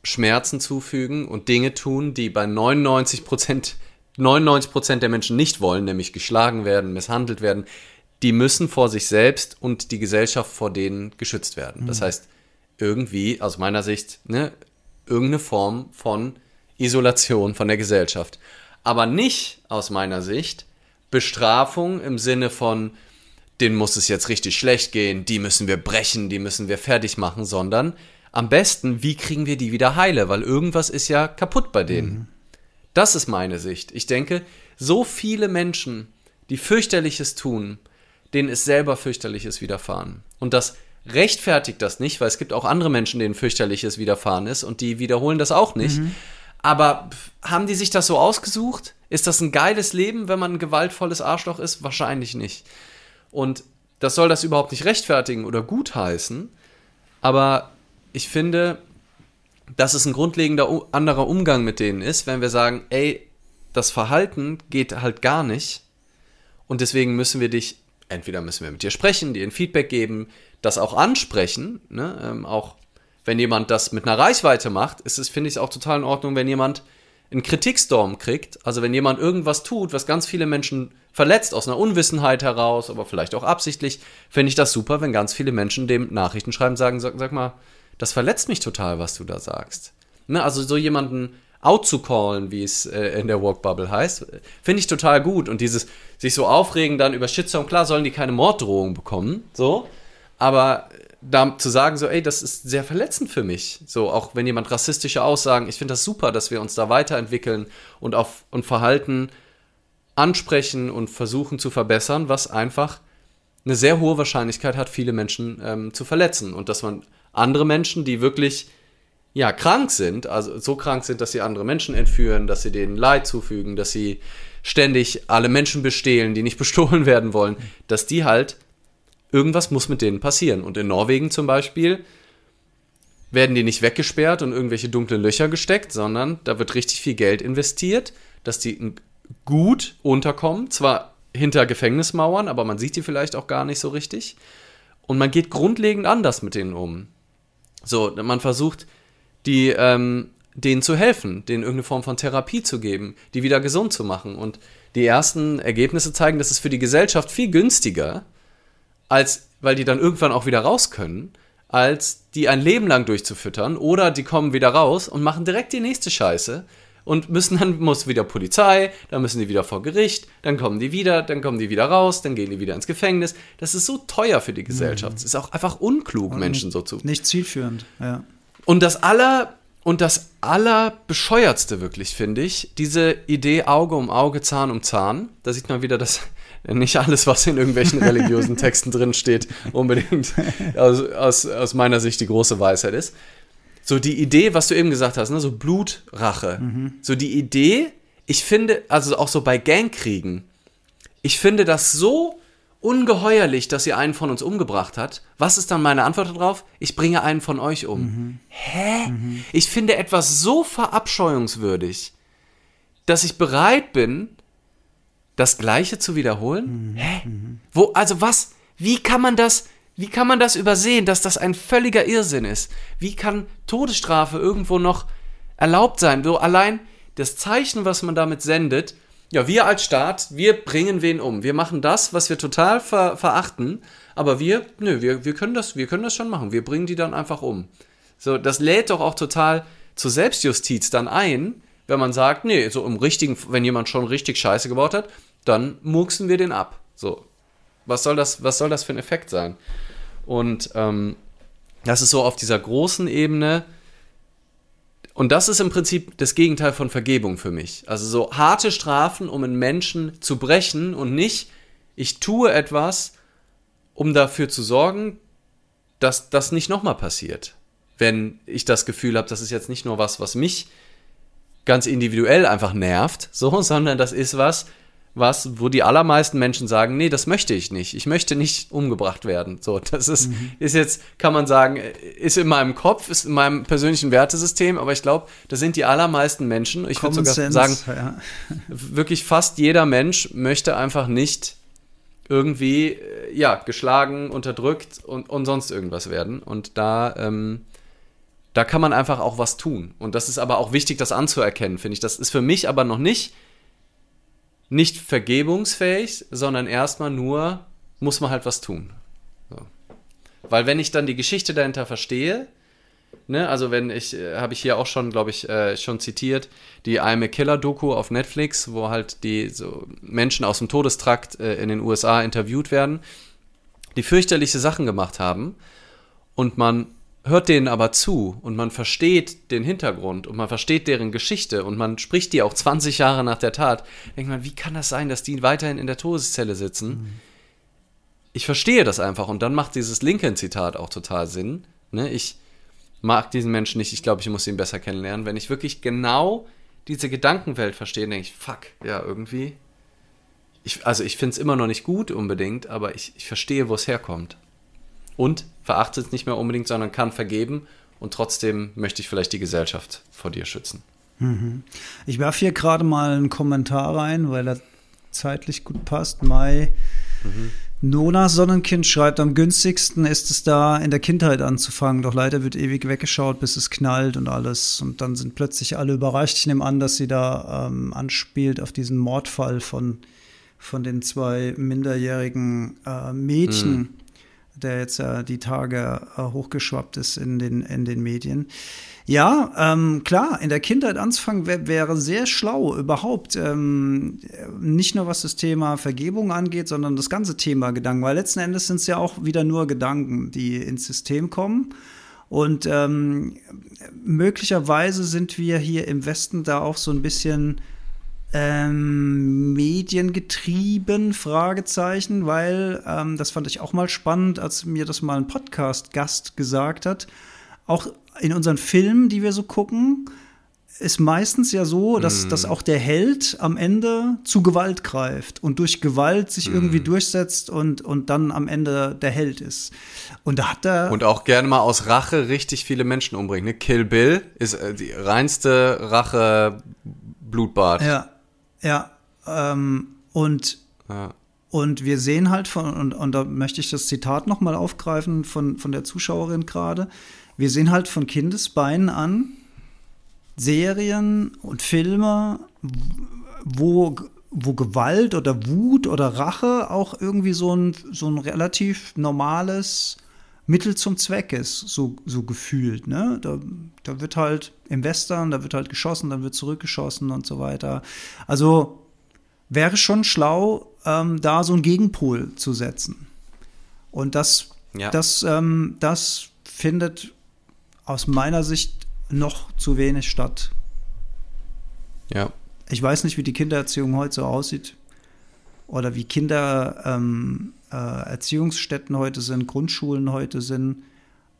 Schmerzen zufügen und Dinge tun, die bei 99 Prozent 99 Prozent der Menschen nicht wollen, nämlich geschlagen werden, misshandelt werden, die müssen vor sich selbst und die Gesellschaft vor denen geschützt werden. Das mhm. heißt, irgendwie, aus meiner Sicht, ne, irgendeine Form von Isolation von der Gesellschaft. Aber nicht aus meiner Sicht Bestrafung im Sinne von, denen muss es jetzt richtig schlecht gehen, die müssen wir brechen, die müssen wir fertig machen, sondern am besten, wie kriegen wir die wieder heile, weil irgendwas ist ja kaputt bei denen. Mhm. Das ist meine Sicht. Ich denke, so viele Menschen, die fürchterliches tun, denen ist selber fürchterliches widerfahren. Und das rechtfertigt das nicht, weil es gibt auch andere Menschen, denen fürchterliches widerfahren ist und die wiederholen das auch nicht. Mhm. Aber haben die sich das so ausgesucht? Ist das ein geiles Leben, wenn man ein gewaltvolles Arschloch ist? Wahrscheinlich nicht. Und das soll das überhaupt nicht rechtfertigen oder gutheißen. Aber ich finde, dass es ein grundlegender anderer Umgang mit denen ist, wenn wir sagen, ey, das Verhalten geht halt gar nicht und deswegen müssen wir dich entweder müssen wir mit dir sprechen, dir ein Feedback geben, das auch ansprechen, ne? ähm, auch wenn jemand das mit einer Reichweite macht, ist es, finde ich, auch total in Ordnung, wenn jemand einen Kritikstorm kriegt, also wenn jemand irgendwas tut, was ganz viele Menschen verletzt, aus einer Unwissenheit heraus, aber vielleicht auch absichtlich, finde ich das super, wenn ganz viele Menschen dem Nachrichten schreiben, sagen, sag, sag mal, das verletzt mich total, was du da sagst. Ne, also so jemanden out zu callen, wie es äh, in der Walkbubble heißt, finde ich total gut. Und dieses sich so aufregen dann über Shitstorm, klar sollen die keine Morddrohung bekommen, so, aber da zu sagen, so, ey, das ist sehr verletzend für mich. So, auch wenn jemand rassistische Aussagen, ich finde das super, dass wir uns da weiterentwickeln und auf und Verhalten ansprechen und versuchen zu verbessern, was einfach eine sehr hohe Wahrscheinlichkeit hat, viele Menschen ähm, zu verletzen. Und dass man andere Menschen, die wirklich ja, krank sind, also so krank sind, dass sie andere Menschen entführen, dass sie denen Leid zufügen, dass sie ständig alle Menschen bestehlen, die nicht bestohlen werden wollen, dass die halt irgendwas muss mit denen passieren. Und in Norwegen zum Beispiel werden die nicht weggesperrt und irgendwelche dunklen Löcher gesteckt, sondern da wird richtig viel Geld investiert, dass die gut unterkommen. Zwar hinter Gefängnismauern, aber man sieht die vielleicht auch gar nicht so richtig. Und man geht grundlegend anders mit denen um. So, man versucht, die, ähm, denen zu helfen, denen irgendeine Form von Therapie zu geben, die wieder gesund zu machen. Und die ersten Ergebnisse zeigen, dass es für die Gesellschaft viel günstiger als weil die dann irgendwann auch wieder raus können, als die ein Leben lang durchzufüttern oder die kommen wieder raus und machen direkt die nächste Scheiße und müssen dann muss wieder Polizei, dann müssen die wieder vor Gericht, dann kommen die wieder, dann kommen die wieder raus, dann gehen die wieder ins Gefängnis. Das ist so teuer für die Gesellschaft. Mhm. Es ist auch einfach unklug, und Menschen so zu. Nicht zielführend, ja. Und das aller und das allerbescheuertste wirklich finde ich diese Idee Auge um Auge, Zahn um Zahn. Da sieht man wieder, dass nicht alles, was in irgendwelchen religiösen Texten drin steht, unbedingt aus, aus, aus meiner Sicht die große Weisheit ist. So die Idee, was du eben gesagt hast, ne, so Blutrache. Mhm. So die Idee, ich finde, also auch so bei Gangkriegen, ich finde das so ungeheuerlich, dass ihr einen von uns umgebracht hat. Was ist dann meine Antwort darauf? Ich bringe einen von euch um. Mhm. Hä? Mhm. Ich finde etwas so verabscheuungswürdig, dass ich bereit bin, das Gleiche zu wiederholen? Mhm. Hä? Wo, also was? Wie kann man das, wie kann man das übersehen, dass das ein völliger Irrsinn ist? Wie kann Todesstrafe irgendwo noch erlaubt sein? So allein das Zeichen, was man damit sendet, ja, wir als Staat, wir bringen wen um. Wir machen das, was wir total ver verachten, aber wir, nö, wir, wir, können das, wir können das schon machen. Wir bringen die dann einfach um. So, das lädt doch auch total zur Selbstjustiz dann ein, wenn man sagt, nee, so im richtigen, wenn jemand schon richtig Scheiße gebaut hat, dann murksen wir den ab. So, was soll das, was soll das für ein Effekt sein? Und ähm, das ist so auf dieser großen Ebene. Und das ist im Prinzip das Gegenteil von Vergebung für mich. Also so harte Strafen, um einen Menschen zu brechen und nicht, ich tue etwas, um dafür zu sorgen, dass das nicht nochmal passiert. Wenn ich das Gefühl habe, das ist jetzt nicht nur was, was mich ganz individuell einfach nervt, so, sondern das ist was, was, wo die allermeisten Menschen sagen, nee, das möchte ich nicht. Ich möchte nicht umgebracht werden. So, das ist, mhm. ist jetzt, kann man sagen, ist in meinem Kopf, ist in meinem persönlichen Wertesystem, aber ich glaube, das sind die allermeisten Menschen. Ich würde sogar Sense, sagen, ja. wirklich fast jeder Mensch möchte einfach nicht irgendwie, äh, ja, geschlagen, unterdrückt und, und sonst irgendwas werden. Und da, ähm, da kann man einfach auch was tun. Und das ist aber auch wichtig, das anzuerkennen, finde ich. Das ist für mich aber noch nicht nicht vergebungsfähig, sondern erstmal nur muss man halt was tun. So. Weil wenn ich dann die Geschichte dahinter verstehe, ne, also wenn ich, äh, habe ich hier auch schon, glaube ich, äh, schon zitiert, die I'm a Killer Doku auf Netflix, wo halt die so Menschen aus dem Todestrakt äh, in den USA interviewt werden, die fürchterliche Sachen gemacht haben und man hört denen aber zu und man versteht den Hintergrund und man versteht deren Geschichte und man spricht die auch 20 Jahre nach der Tat, denkt man, wie kann das sein, dass die weiterhin in der Todeszelle sitzen? Mhm. Ich verstehe das einfach und dann macht dieses Lincoln-Zitat auch total Sinn. Ne? Ich mag diesen Menschen nicht, ich glaube, ich muss ihn besser kennenlernen. Wenn ich wirklich genau diese Gedankenwelt verstehe, denke ich, fuck, ja, irgendwie. Ich, also ich finde es immer noch nicht gut unbedingt, aber ich, ich verstehe, wo es herkommt und verachtet es nicht mehr unbedingt, sondern kann vergeben und trotzdem möchte ich vielleicht die Gesellschaft vor dir schützen. Mhm. Ich werfe hier gerade mal einen Kommentar rein, weil er zeitlich gut passt. Mai mhm. Nona Sonnenkind schreibt, am günstigsten ist es da in der Kindheit anzufangen, doch leider wird ewig weggeschaut, bis es knallt und alles. Und dann sind plötzlich alle überrascht. Ich nehme an, dass sie da ähm, anspielt auf diesen Mordfall von, von den zwei minderjährigen äh, Mädchen, mhm. Der jetzt ja äh, die Tage äh, hochgeschwappt ist in den, in den Medien. Ja, ähm, klar, in der Kindheit anzufangen wär, wäre sehr schlau überhaupt. Ähm, nicht nur was das Thema Vergebung angeht, sondern das ganze Thema Gedanken. Weil letzten Endes sind es ja auch wieder nur Gedanken, die ins System kommen. Und ähm, möglicherweise sind wir hier im Westen da auch so ein bisschen ähm, mediengetrieben, Fragezeichen, weil ähm, das fand ich auch mal spannend, als mir das mal ein Podcast-Gast gesagt hat. Auch in unseren Filmen, die wir so gucken, ist meistens ja so, dass, mm. dass auch der Held am Ende zu Gewalt greift und durch Gewalt sich mm. irgendwie durchsetzt und, und dann am Ende der Held ist. Und da hat er. Und auch gerne mal aus Rache richtig viele Menschen umbringt. Ne? Kill Bill ist äh, die reinste Rache Blutbad. Ja, ja. Ähm, und, ja. und wir sehen halt von, und, und da möchte ich das Zitat nochmal aufgreifen von, von der Zuschauerin gerade wir sehen halt von Kindesbeinen an Serien und Filme, wo, wo Gewalt oder Wut oder Rache auch irgendwie so ein, so ein relativ normales Mittel zum Zweck ist, so, so gefühlt. Ne? Da, da wird halt im Western, da wird halt geschossen, dann wird zurückgeschossen und so weiter. Also wäre schon schlau, ähm, da so einen Gegenpol zu setzen. Und das, ja. das, ähm, das findet aus meiner Sicht noch zu wenig statt. Ja. Ich weiß nicht, wie die Kindererziehung heute so aussieht oder wie Kindererziehungsstätten ähm, äh, heute sind, Grundschulen heute sind.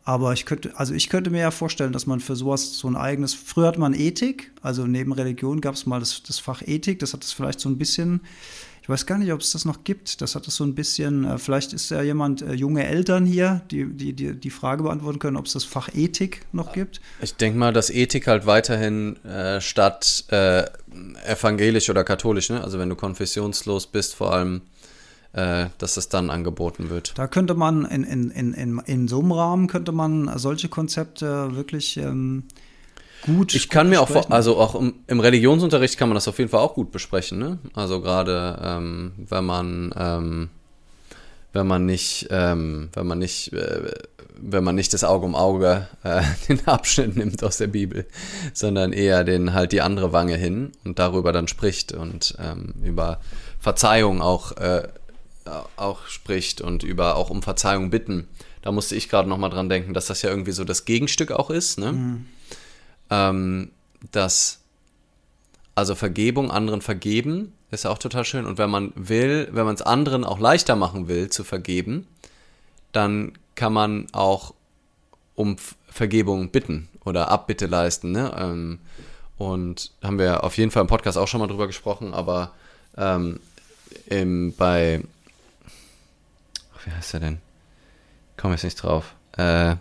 Aber ich könnte, also ich könnte mir ja vorstellen, dass man für sowas so ein eigenes, früher hat man Ethik, also neben Religion gab es mal das, das Fach Ethik, das hat es vielleicht so ein bisschen ich weiß gar nicht, ob es das noch gibt. Das hat es so ein bisschen, äh, vielleicht ist ja jemand, äh, junge Eltern hier, die, die, die die Frage beantworten können, ob es das Fach Ethik noch gibt. Ich denke mal, dass Ethik halt weiterhin äh, statt äh, evangelisch oder katholisch, ne? also wenn du konfessionslos bist, vor allem äh, dass es dann angeboten wird. Da könnte man in, in, in, in, in so einem Rahmen könnte man solche Konzepte wirklich ähm, gut. Ich kann mir auch, also auch im, im, Religionsunterricht kann man das auf jeden Fall auch gut besprechen. Ne? Also gerade ähm, wenn man ähm, wenn man nicht ähm, wenn man nicht äh, wenn man nicht das Auge um Auge äh, den Abschnitt nimmt aus der Bibel, sondern eher den halt die andere Wange hin und darüber dann spricht und ähm, über Verzeihung auch äh, auch spricht und über auch um Verzeihung bitten. Da musste ich gerade noch mal dran denken, dass das ja irgendwie so das Gegenstück auch ist. Ne? Mhm ähm, dass also Vergebung, anderen vergeben, ist ja auch total schön. Und wenn man will, wenn man es anderen auch leichter machen will, zu vergeben, dann kann man auch um Vergebung bitten oder Abbitte leisten. Ne? Ähm, und haben wir auf jeden Fall im Podcast auch schon mal drüber gesprochen, aber ähm, im, bei, wie heißt er denn? Komme jetzt nicht drauf. Äh,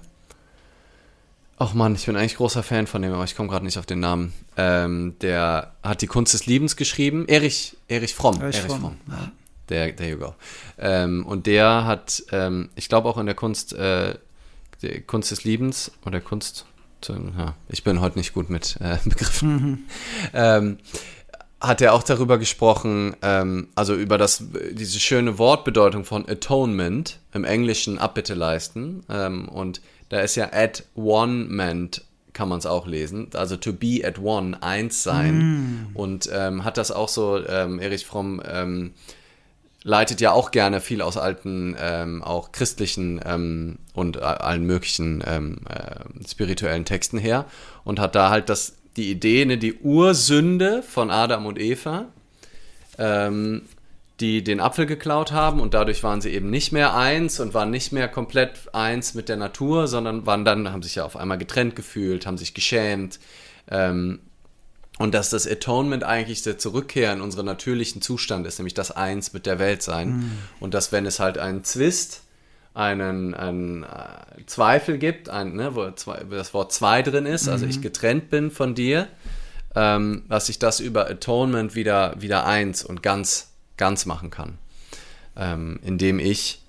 Ach man, ich bin eigentlich großer Fan von dem, aber ich komme gerade nicht auf den Namen. Ähm, der hat die Kunst des Liebens geschrieben. Erich, Erich Fromm. Erich, Erich Fromm. Fromm. Ja. Der, there you go. Ähm, und der hat, ähm, ich glaube auch in der Kunst, äh, der Kunst des Liebens oder Kunst, ja, ich bin heute nicht gut mit äh, Begriffen. Mhm. Hat er auch darüber gesprochen, ähm, also über das, diese schöne Wortbedeutung von Atonement im Englischen Abbitte leisten. Ähm, und da ist ja at one meant, kann man es auch lesen. Also to be at one, eins sein. Mm. Und ähm, hat das auch so, ähm, Erich Fromm ähm, leitet ja auch gerne viel aus alten, ähm, auch christlichen und allen möglichen äh, spirituellen Texten her und hat da halt das, die Idee, ne, die Ursünde von Adam und Eva, ähm, die den Apfel geklaut haben und dadurch waren sie eben nicht mehr eins und waren nicht mehr komplett eins mit der Natur, sondern waren dann, haben sich ja auf einmal getrennt gefühlt, haben sich geschämt. Ähm, und dass das Atonement eigentlich der Zurückkehr in unseren natürlichen Zustand ist, nämlich das Eins mit der Welt sein. Mhm. Und dass, wenn es halt einen Zwist, einen, einen äh, Zweifel gibt, ein, ne, wo zwei, das Wort zwei drin ist, mhm. also ich mhm. getrennt bin von dir, ähm, dass sich das über Atonement wieder, wieder eins und ganz ganz machen kann. ähm, indem ich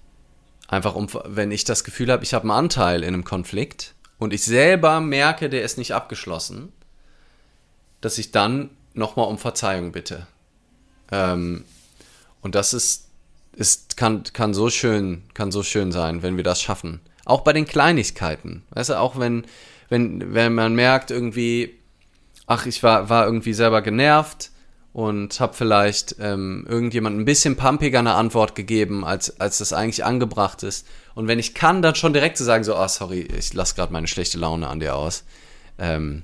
einfach, um, wenn ich das Gefühl habe, ich habe einen Anteil in einem Konflikt und ich selber merke, der ist nicht abgeschlossen, dass ich dann nochmal um Verzeihung bitte. Ähm, und das ist, ist kann, kann so schön, kann so schön sein, wenn wir das schaffen. Auch bei den Kleinigkeiten. Weißt du, auch wenn, wenn, wenn man merkt irgendwie, ach, ich war, war irgendwie selber genervt und habe vielleicht ähm, irgendjemand ein bisschen pumpiger eine Antwort gegeben, als, als das eigentlich angebracht ist. Und wenn ich kann, dann schon direkt zu sagen, so, ah, oh, sorry, ich lasse gerade meine schlechte Laune an dir aus. Ähm,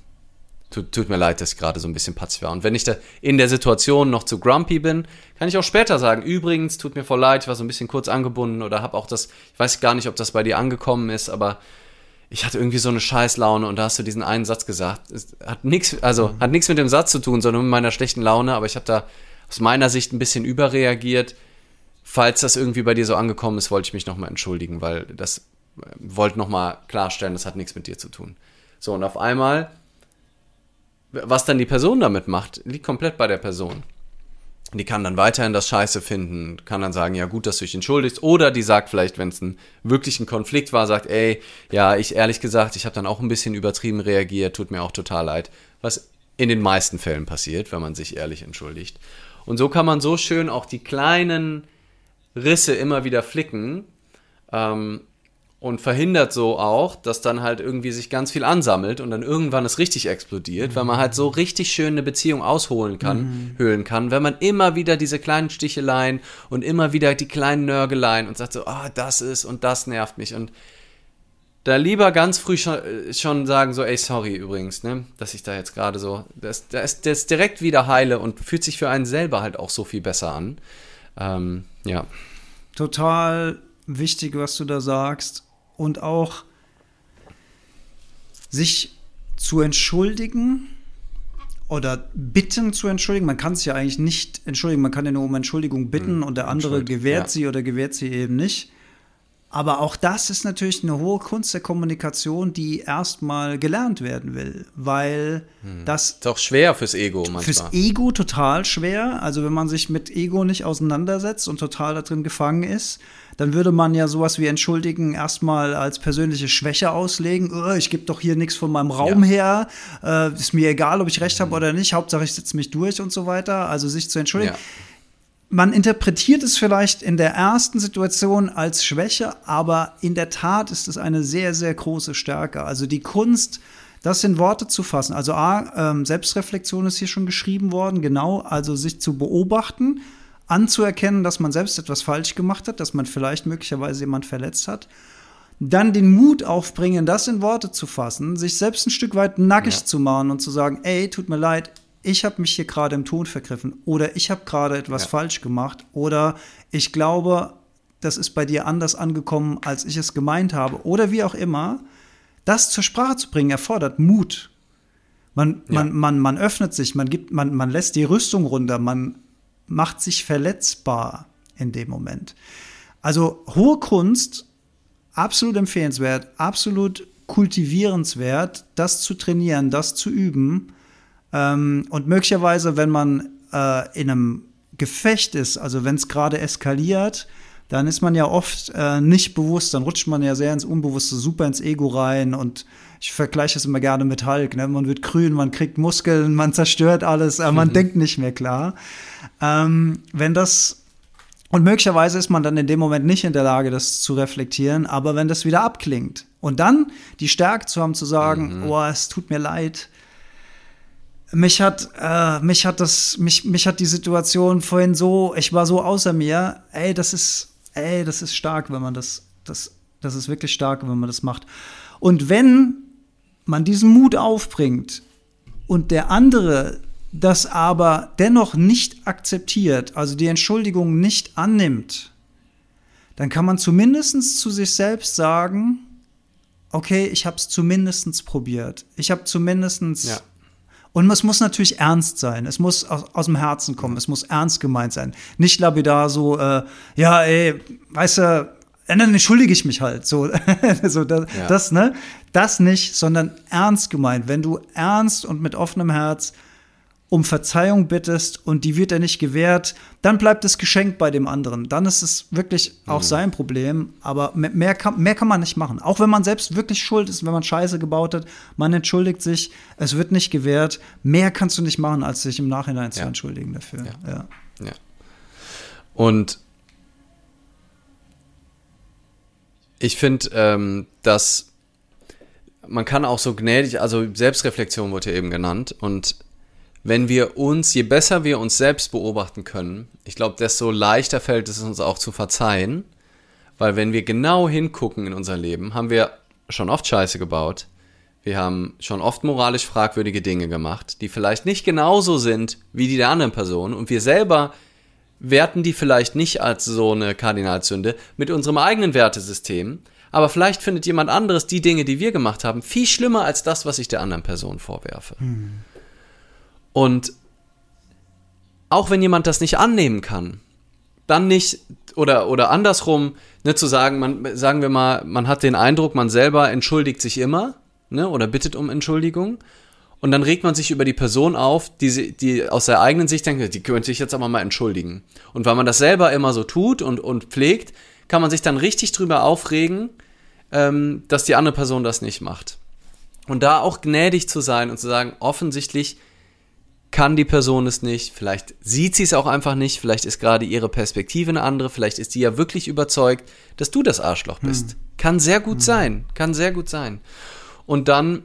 tut, tut mir leid, dass ich gerade so ein bisschen patzig war. Und wenn ich da in der Situation noch zu grumpy bin, kann ich auch später sagen, übrigens, tut mir voll leid, ich war so ein bisschen kurz angebunden oder habe auch das, ich weiß gar nicht, ob das bei dir angekommen ist, aber ich hatte irgendwie so eine Scheißlaune und da hast du diesen einen Satz gesagt. Es hat nichts, also mhm. hat nichts mit dem Satz zu tun, sondern mit meiner schlechten Laune, aber ich habe da aus meiner Sicht ein bisschen überreagiert. Falls das irgendwie bei dir so angekommen ist, wollte ich mich nochmal entschuldigen, weil das äh, wollte nochmal klarstellen, das hat nichts mit dir zu tun. So, und auf einmal, was dann die Person damit macht, liegt komplett bei der Person die kann dann weiterhin das Scheiße finden, kann dann sagen, ja gut, dass du dich entschuldigst. Oder die sagt vielleicht, wenn es ein wirklichen Konflikt war, sagt, ey, ja, ich ehrlich gesagt, ich habe dann auch ein bisschen übertrieben reagiert, tut mir auch total leid. Was in den meisten Fällen passiert, wenn man sich ehrlich entschuldigt. Und so kann man so schön auch die kleinen Risse immer wieder flicken. Ähm, und verhindert so auch, dass dann halt irgendwie sich ganz viel ansammelt und dann irgendwann es richtig explodiert, mhm. weil man halt so richtig schön eine Beziehung ausholen kann, mhm. höhlen kann, wenn man immer wieder diese kleinen Sticheleien und immer wieder die kleinen Nörgeleien und sagt so, ah, oh, das ist und das nervt mich und da lieber ganz früh schon, äh, schon sagen so, ey, sorry übrigens, ne, dass ich da jetzt gerade so, das, das, das ist direkt wieder heile und fühlt sich für einen selber halt auch so viel besser an. Ähm, ja. Total wichtig, was du da sagst und auch sich zu entschuldigen oder bitten zu entschuldigen. Man kann es ja eigentlich nicht entschuldigen, man kann ja nur um Entschuldigung bitten mhm. und der andere gewährt ja. sie oder gewährt sie eben nicht. Aber auch das ist natürlich eine hohe Kunst der Kommunikation, die erstmal gelernt werden will, weil hm. das ist auch schwer fürs Ego manchmal. Fürs Ego total schwer. Also wenn man sich mit Ego nicht auseinandersetzt und total da drin gefangen ist, dann würde man ja sowas wie entschuldigen erstmal als persönliche Schwäche auslegen. Oh, ich gebe doch hier nichts von meinem Raum ja. her. Äh, ist mir egal, ob ich recht habe oder nicht. Hauptsache ich setze mich durch und so weiter. Also sich zu entschuldigen. Ja man interpretiert es vielleicht in der ersten Situation als Schwäche, aber in der Tat ist es eine sehr, sehr große Stärke. Also die Kunst, das in Worte zu fassen. Also A, ähm, Selbstreflexion ist hier schon geschrieben worden, genau, also sich zu beobachten, anzuerkennen, dass man selbst etwas falsch gemacht hat, dass man vielleicht möglicherweise jemand verletzt hat. Dann den Mut aufbringen, das in Worte zu fassen, sich selbst ein Stück weit nackig ja. zu machen und zu sagen, ey, tut mir leid, ich habe mich hier gerade im Ton vergriffen oder ich habe gerade etwas ja. falsch gemacht oder ich glaube, das ist bei dir anders angekommen, als ich es gemeint habe oder wie auch immer, das zur Sprache zu bringen, erfordert Mut. Man, ja. man, man, man öffnet sich, man, gibt, man, man lässt die Rüstung runter, man macht sich verletzbar in dem Moment. Also hohe Kunst, absolut empfehlenswert, absolut kultivierenswert, das zu trainieren, das zu üben ähm, und möglicherweise, wenn man äh, in einem Gefecht ist, also wenn es gerade eskaliert, dann ist man ja oft äh, nicht bewusst, dann rutscht man ja sehr ins Unbewusste, super ins Ego rein und ich vergleiche es immer gerne mit Hulk, ne? man wird grün, man kriegt Muskeln, man zerstört alles, aber man mhm. denkt nicht mehr klar. Ähm, wenn das und möglicherweise ist man dann in dem Moment nicht in der Lage, das zu reflektieren, aber wenn das wieder abklingt und dann die Stärke zu haben, zu sagen, mhm. oh, es tut mir leid, mich hat, äh, mich hat das, mich, mich hat die Situation vorhin so, ich war so außer mir, ey, das ist, ey, das ist stark, wenn man das, das, das ist wirklich stark, wenn man das macht. Und wenn man diesen Mut aufbringt und der andere das aber dennoch nicht akzeptiert, also die Entschuldigung nicht annimmt, dann kann man zumindest zu sich selbst sagen, okay, ich habe es zumindest probiert. Ich habe zumindest ja. Und es muss natürlich ernst sein. Es muss aus, aus, dem Herzen kommen. Es muss ernst gemeint sein. Nicht lapidar so, äh, ja, ey, weißt du, dann entschuldige ich mich halt. So, so das, ja. das, ne? Das nicht, sondern ernst gemeint. Wenn du ernst und mit offenem Herz um Verzeihung bittest und die wird dir nicht gewährt, dann bleibt das Geschenk bei dem anderen. Dann ist es wirklich auch mhm. sein Problem. Aber mehr kann, mehr kann man nicht machen. Auch wenn man selbst wirklich schuld ist, wenn man Scheiße gebaut hat, man entschuldigt sich, es wird nicht gewährt. Mehr kannst du nicht machen, als sich im Nachhinein zu entschuldigen dafür. Ja. ja. ja. Und ich finde, ähm, dass man kann auch so gnädig, also Selbstreflexion wurde ja eben genannt. Und wenn wir uns, je besser wir uns selbst beobachten können, ich glaube, desto leichter fällt es uns auch zu verzeihen, weil wenn wir genau hingucken in unser Leben, haben wir schon oft Scheiße gebaut, wir haben schon oft moralisch fragwürdige Dinge gemacht, die vielleicht nicht genauso sind wie die der anderen Person. Und wir selber werten die vielleicht nicht als so eine Kardinalzünde mit unserem eigenen Wertesystem, aber vielleicht findet jemand anderes die Dinge, die wir gemacht haben, viel schlimmer als das, was ich der anderen Person vorwerfe. Hm. Und auch wenn jemand das nicht annehmen kann, dann nicht, oder, oder andersrum, ne, zu sagen, man, sagen wir mal, man hat den Eindruck, man selber entschuldigt sich immer, ne, oder bittet um Entschuldigung. Und dann regt man sich über die Person auf, die, die aus der eigenen Sicht denkt, die könnte sich jetzt aber mal entschuldigen. Und weil man das selber immer so tut und, und pflegt, kann man sich dann richtig drüber aufregen, ähm, dass die andere Person das nicht macht. Und da auch gnädig zu sein und zu sagen, offensichtlich kann die Person es nicht, vielleicht sieht sie es auch einfach nicht, vielleicht ist gerade ihre Perspektive eine andere, vielleicht ist die ja wirklich überzeugt, dass du das Arschloch bist. Hm. Kann sehr gut hm. sein, kann sehr gut sein. Und dann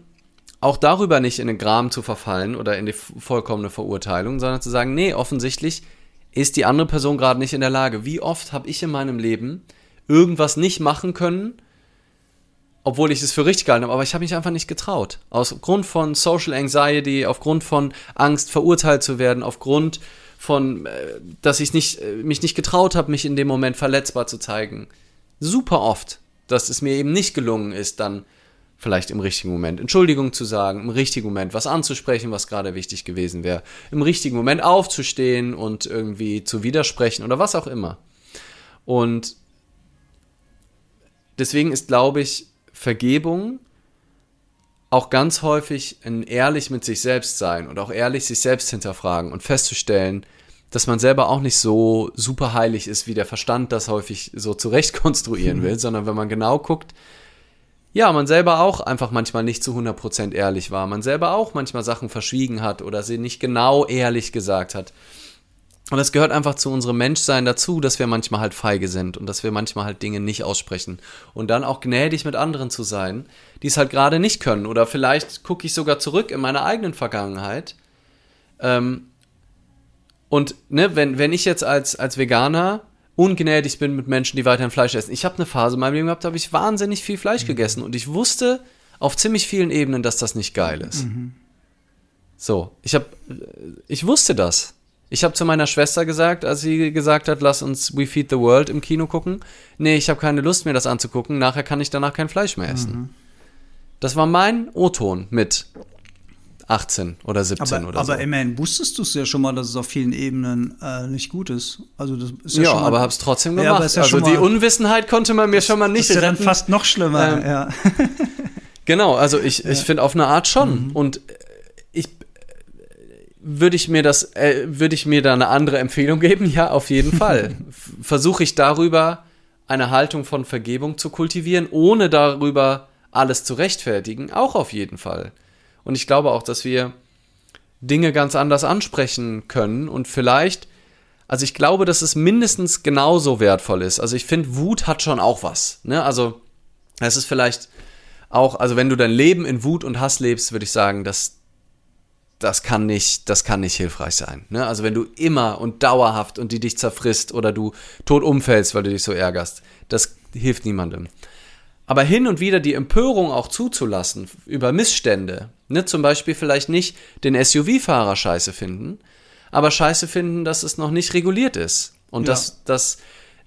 auch darüber nicht in den Gram zu verfallen oder in die vollkommene Verurteilung, sondern zu sagen, nee, offensichtlich ist die andere Person gerade nicht in der Lage. Wie oft habe ich in meinem Leben irgendwas nicht machen können, obwohl ich es für richtig gehalten habe, aber ich habe mich einfach nicht getraut. Aus Grund von Social Anxiety, aufgrund von Angst, verurteilt zu werden, aufgrund von, äh, dass ich nicht, äh, mich nicht getraut habe, mich in dem Moment verletzbar zu zeigen. Super oft, dass es mir eben nicht gelungen ist, dann vielleicht im richtigen Moment Entschuldigung zu sagen, im richtigen Moment was anzusprechen, was gerade wichtig gewesen wäre, im richtigen Moment aufzustehen und irgendwie zu widersprechen oder was auch immer. Und deswegen ist, glaube ich, Vergebung auch ganz häufig ein ehrlich mit sich selbst sein und auch ehrlich sich selbst hinterfragen und festzustellen, dass man selber auch nicht so super heilig ist, wie der Verstand das häufig so zurecht konstruieren will, mhm. sondern wenn man genau guckt, ja, man selber auch einfach manchmal nicht zu 100% ehrlich war, man selber auch manchmal Sachen verschwiegen hat oder sie nicht genau ehrlich gesagt hat. Und es gehört einfach zu unserem Menschsein dazu, dass wir manchmal halt feige sind und dass wir manchmal halt Dinge nicht aussprechen. Und dann auch gnädig mit anderen zu sein, die es halt gerade nicht können. Oder vielleicht gucke ich sogar zurück in meine eigenen Vergangenheit. Ähm, und ne, wenn, wenn ich jetzt als, als Veganer ungnädig bin mit Menschen, die weiterhin Fleisch essen. Ich habe eine Phase in meinem Leben gehabt, da habe ich wahnsinnig viel Fleisch mhm. gegessen. Und ich wusste auf ziemlich vielen Ebenen, dass das nicht geil ist. Mhm. So, ich habe, ich wusste das. Ich habe zu meiner Schwester gesagt, als sie gesagt hat, lass uns We Feed the World im Kino gucken. Nee, ich habe keine Lust, mir das anzugucken. Nachher kann ich danach kein Fleisch mehr essen. Mhm. Das war mein O-Ton mit 18 oder 17 aber, oder aber so. Aber immerhin wusstest du es ja schon mal, dass es auf vielen Ebenen äh, nicht gut ist. Also das ist ja, ja schon mal, aber hab's trotzdem gemacht. Ja, ja also die Unwissenheit konnte man mir schon mal nicht Das ist ja dann fast noch schlimmer. Ähm, ja. genau, also ich, ich finde auf eine Art schon. Mhm. Und würde ich mir das, äh, würde ich mir da eine andere Empfehlung geben? Ja, auf jeden Fall. Versuche ich darüber eine Haltung von Vergebung zu kultivieren, ohne darüber alles zu rechtfertigen? Auch auf jeden Fall. Und ich glaube auch, dass wir Dinge ganz anders ansprechen können und vielleicht, also ich glaube, dass es mindestens genauso wertvoll ist. Also ich finde, Wut hat schon auch was. Ne? Also es ist vielleicht auch, also wenn du dein Leben in Wut und Hass lebst, würde ich sagen, dass das kann nicht, das kann nicht hilfreich sein. Ne? Also wenn du immer und dauerhaft und die dich zerfrisst oder du tot umfällst, weil du dich so ärgerst, das hilft niemandem. Aber hin und wieder die Empörung auch zuzulassen über Missstände, ne? zum Beispiel vielleicht nicht den SUV-Fahrer scheiße finden, aber scheiße finden, dass es noch nicht reguliert ist. Und ja. dass, dass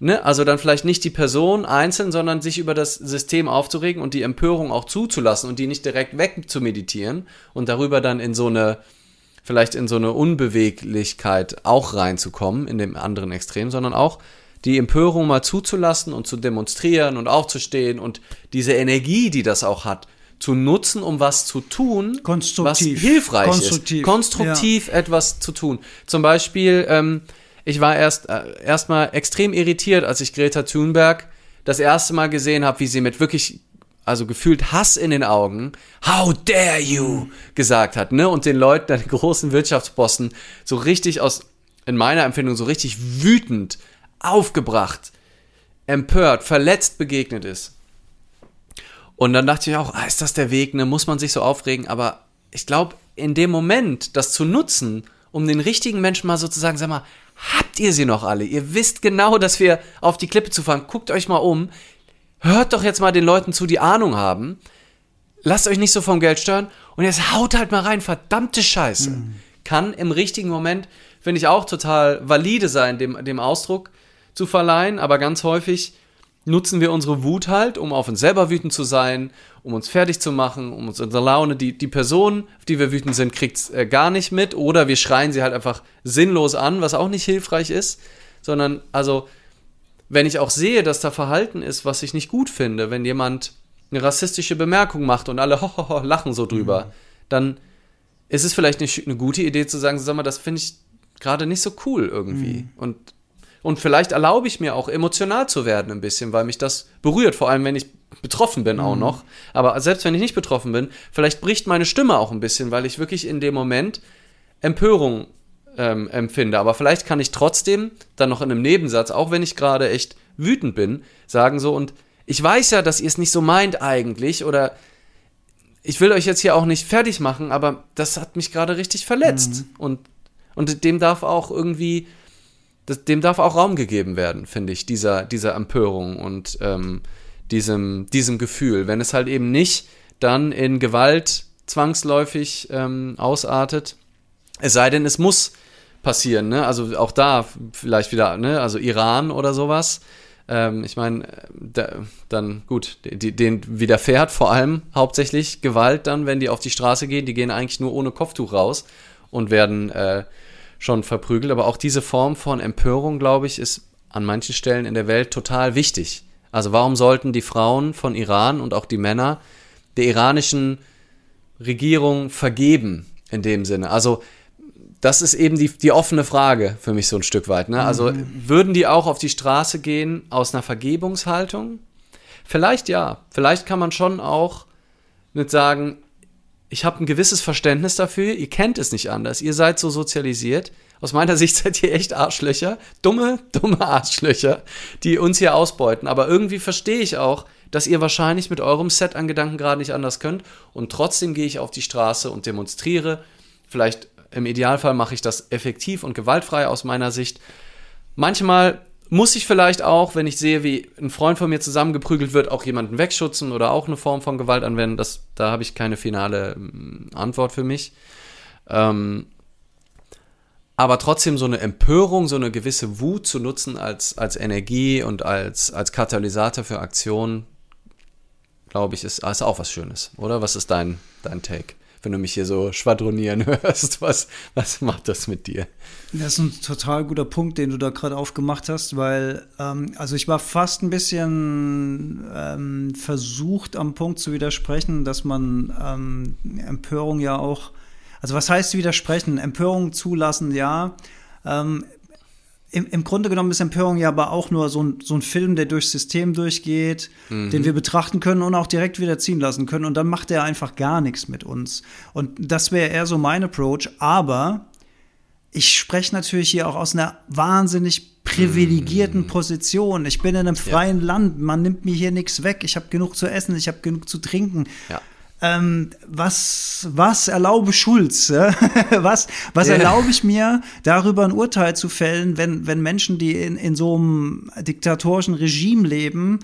Ne? Also dann vielleicht nicht die Person einzeln, sondern sich über das System aufzuregen und die Empörung auch zuzulassen und die nicht direkt weg zu meditieren und darüber dann in so eine, vielleicht in so eine Unbeweglichkeit auch reinzukommen, in dem anderen Extrem, sondern auch die Empörung mal zuzulassen und zu demonstrieren und aufzustehen und diese Energie, die das auch hat, zu nutzen, um was zu tun, Konstruktiv. was hilfreich Konstruktiv, ist. Konstruktiv etwas zu tun. Zum Beispiel, ähm, ich war erst äh, erstmal extrem irritiert, als ich Greta Thunberg das erste Mal gesehen habe, wie sie mit wirklich also gefühlt Hass in den Augen, how dare you, gesagt hat, ne? Und den Leuten, den großen Wirtschaftsbossen, so richtig aus, in meiner Empfindung, so richtig wütend, aufgebracht, empört, verletzt begegnet ist. Und dann dachte ich auch, ah, ist das der Weg, ne? Muss man sich so aufregen? Aber ich glaube, in dem Moment, das zu nutzen, um den richtigen Menschen mal sozusagen, sag mal, habt ihr sie noch alle? Ihr wisst genau, dass wir auf die Klippe zu fahren. Guckt euch mal um hört doch jetzt mal den Leuten zu, die Ahnung haben. Lasst euch nicht so vom Geld stören und jetzt haut halt mal rein, verdammte Scheiße. Mhm. Kann im richtigen Moment, finde ich auch total valide sein, dem, dem Ausdruck zu verleihen, aber ganz häufig nutzen wir unsere Wut halt, um auf uns selber wütend zu sein, um uns fertig zu machen, um uns unsere Laune, die, die Person, auf die wir wütend sind, kriegt äh, gar nicht mit oder wir schreien sie halt einfach sinnlos an, was auch nicht hilfreich ist, sondern also wenn ich auch sehe, dass da Verhalten ist, was ich nicht gut finde, wenn jemand eine rassistische Bemerkung macht und alle ho, lachen so drüber, mhm. dann ist es vielleicht eine, eine, gute Idee zu sagen, sag mal, das finde ich gerade nicht so cool irgendwie. Mhm. Und, und vielleicht erlaube ich mir auch emotional zu werden ein bisschen, weil mich das berührt, vor allem wenn ich betroffen bin mhm. auch noch. Aber selbst wenn ich nicht betroffen bin, vielleicht bricht meine Stimme auch ein bisschen, weil ich wirklich in dem Moment Empörung ähm, empfinde. Aber vielleicht kann ich trotzdem dann noch in einem Nebensatz, auch wenn ich gerade echt wütend bin, sagen so, und ich weiß ja, dass ihr es nicht so meint eigentlich, oder ich will euch jetzt hier auch nicht fertig machen, aber das hat mich gerade richtig verletzt. Mhm. Und, und dem darf auch irgendwie, das, dem darf auch Raum gegeben werden, finde ich, dieser, dieser Empörung und ähm, diesem, diesem Gefühl. Wenn es halt eben nicht dann in Gewalt zwangsläufig ähm, ausartet, es sei denn, es muss passieren, ne? Also auch da vielleicht wieder, ne? Also Iran oder sowas. Ähm, ich meine, da, dann gut, die, denen widerfährt vor allem hauptsächlich Gewalt dann, wenn die auf die Straße gehen. Die gehen eigentlich nur ohne Kopftuch raus und werden äh, schon verprügelt. Aber auch diese Form von Empörung, glaube ich, ist an manchen Stellen in der Welt total wichtig. Also warum sollten die Frauen von Iran und auch die Männer der iranischen Regierung vergeben in dem Sinne? Also das ist eben die, die offene Frage für mich so ein Stück weit. Ne? Also mhm. würden die auch auf die Straße gehen aus einer Vergebungshaltung? Vielleicht ja. Vielleicht kann man schon auch nicht sagen, ich habe ein gewisses Verständnis dafür, ihr kennt es nicht anders, ihr seid so sozialisiert. Aus meiner Sicht seid ihr echt Arschlöcher, dumme, dumme Arschlöcher, die uns hier ausbeuten. Aber irgendwie verstehe ich auch, dass ihr wahrscheinlich mit eurem Set an Gedanken gerade nicht anders könnt. Und trotzdem gehe ich auf die Straße und demonstriere. Vielleicht im Idealfall mache ich das effektiv und gewaltfrei aus meiner Sicht. Manchmal muss ich vielleicht auch, wenn ich sehe, wie ein Freund von mir zusammengeprügelt wird, auch jemanden wegschützen oder auch eine Form von Gewalt anwenden. Das, da habe ich keine finale ähm, Antwort für mich. Ähm, aber trotzdem so eine Empörung, so eine gewisse Wut zu nutzen als, als Energie und als, als Katalysator für Aktionen, glaube ich, ist, ist auch was Schönes, oder? Was ist dein, dein Take? Wenn du mich hier so schwadronieren hörst. Was, was macht das mit dir? Das ist ein total guter Punkt, den du da gerade aufgemacht hast, weil, ähm, also ich war fast ein bisschen ähm, versucht, am Punkt zu widersprechen, dass man ähm, Empörung ja auch, also was heißt widersprechen? Empörung zulassen, ja. Im, im Grunde genommen ist Empörung ja aber auch nur so ein, so ein Film, der durchs System durchgeht, mhm. den wir betrachten können und auch direkt wieder ziehen lassen können. Und dann macht er einfach gar nichts mit uns. Und das wäre eher so mein Approach. Aber ich spreche natürlich hier auch aus einer wahnsinnig privilegierten mhm. Position. Ich bin in einem freien ja. Land. Man nimmt mir hier nichts weg. Ich habe genug zu essen, ich habe genug zu trinken. Ja ähm, was, was erlaube Schulz? Ja? was was yeah. erlaube ich mir, darüber ein Urteil zu fällen, wenn, wenn Menschen, die in, in so einem diktatorischen Regime leben,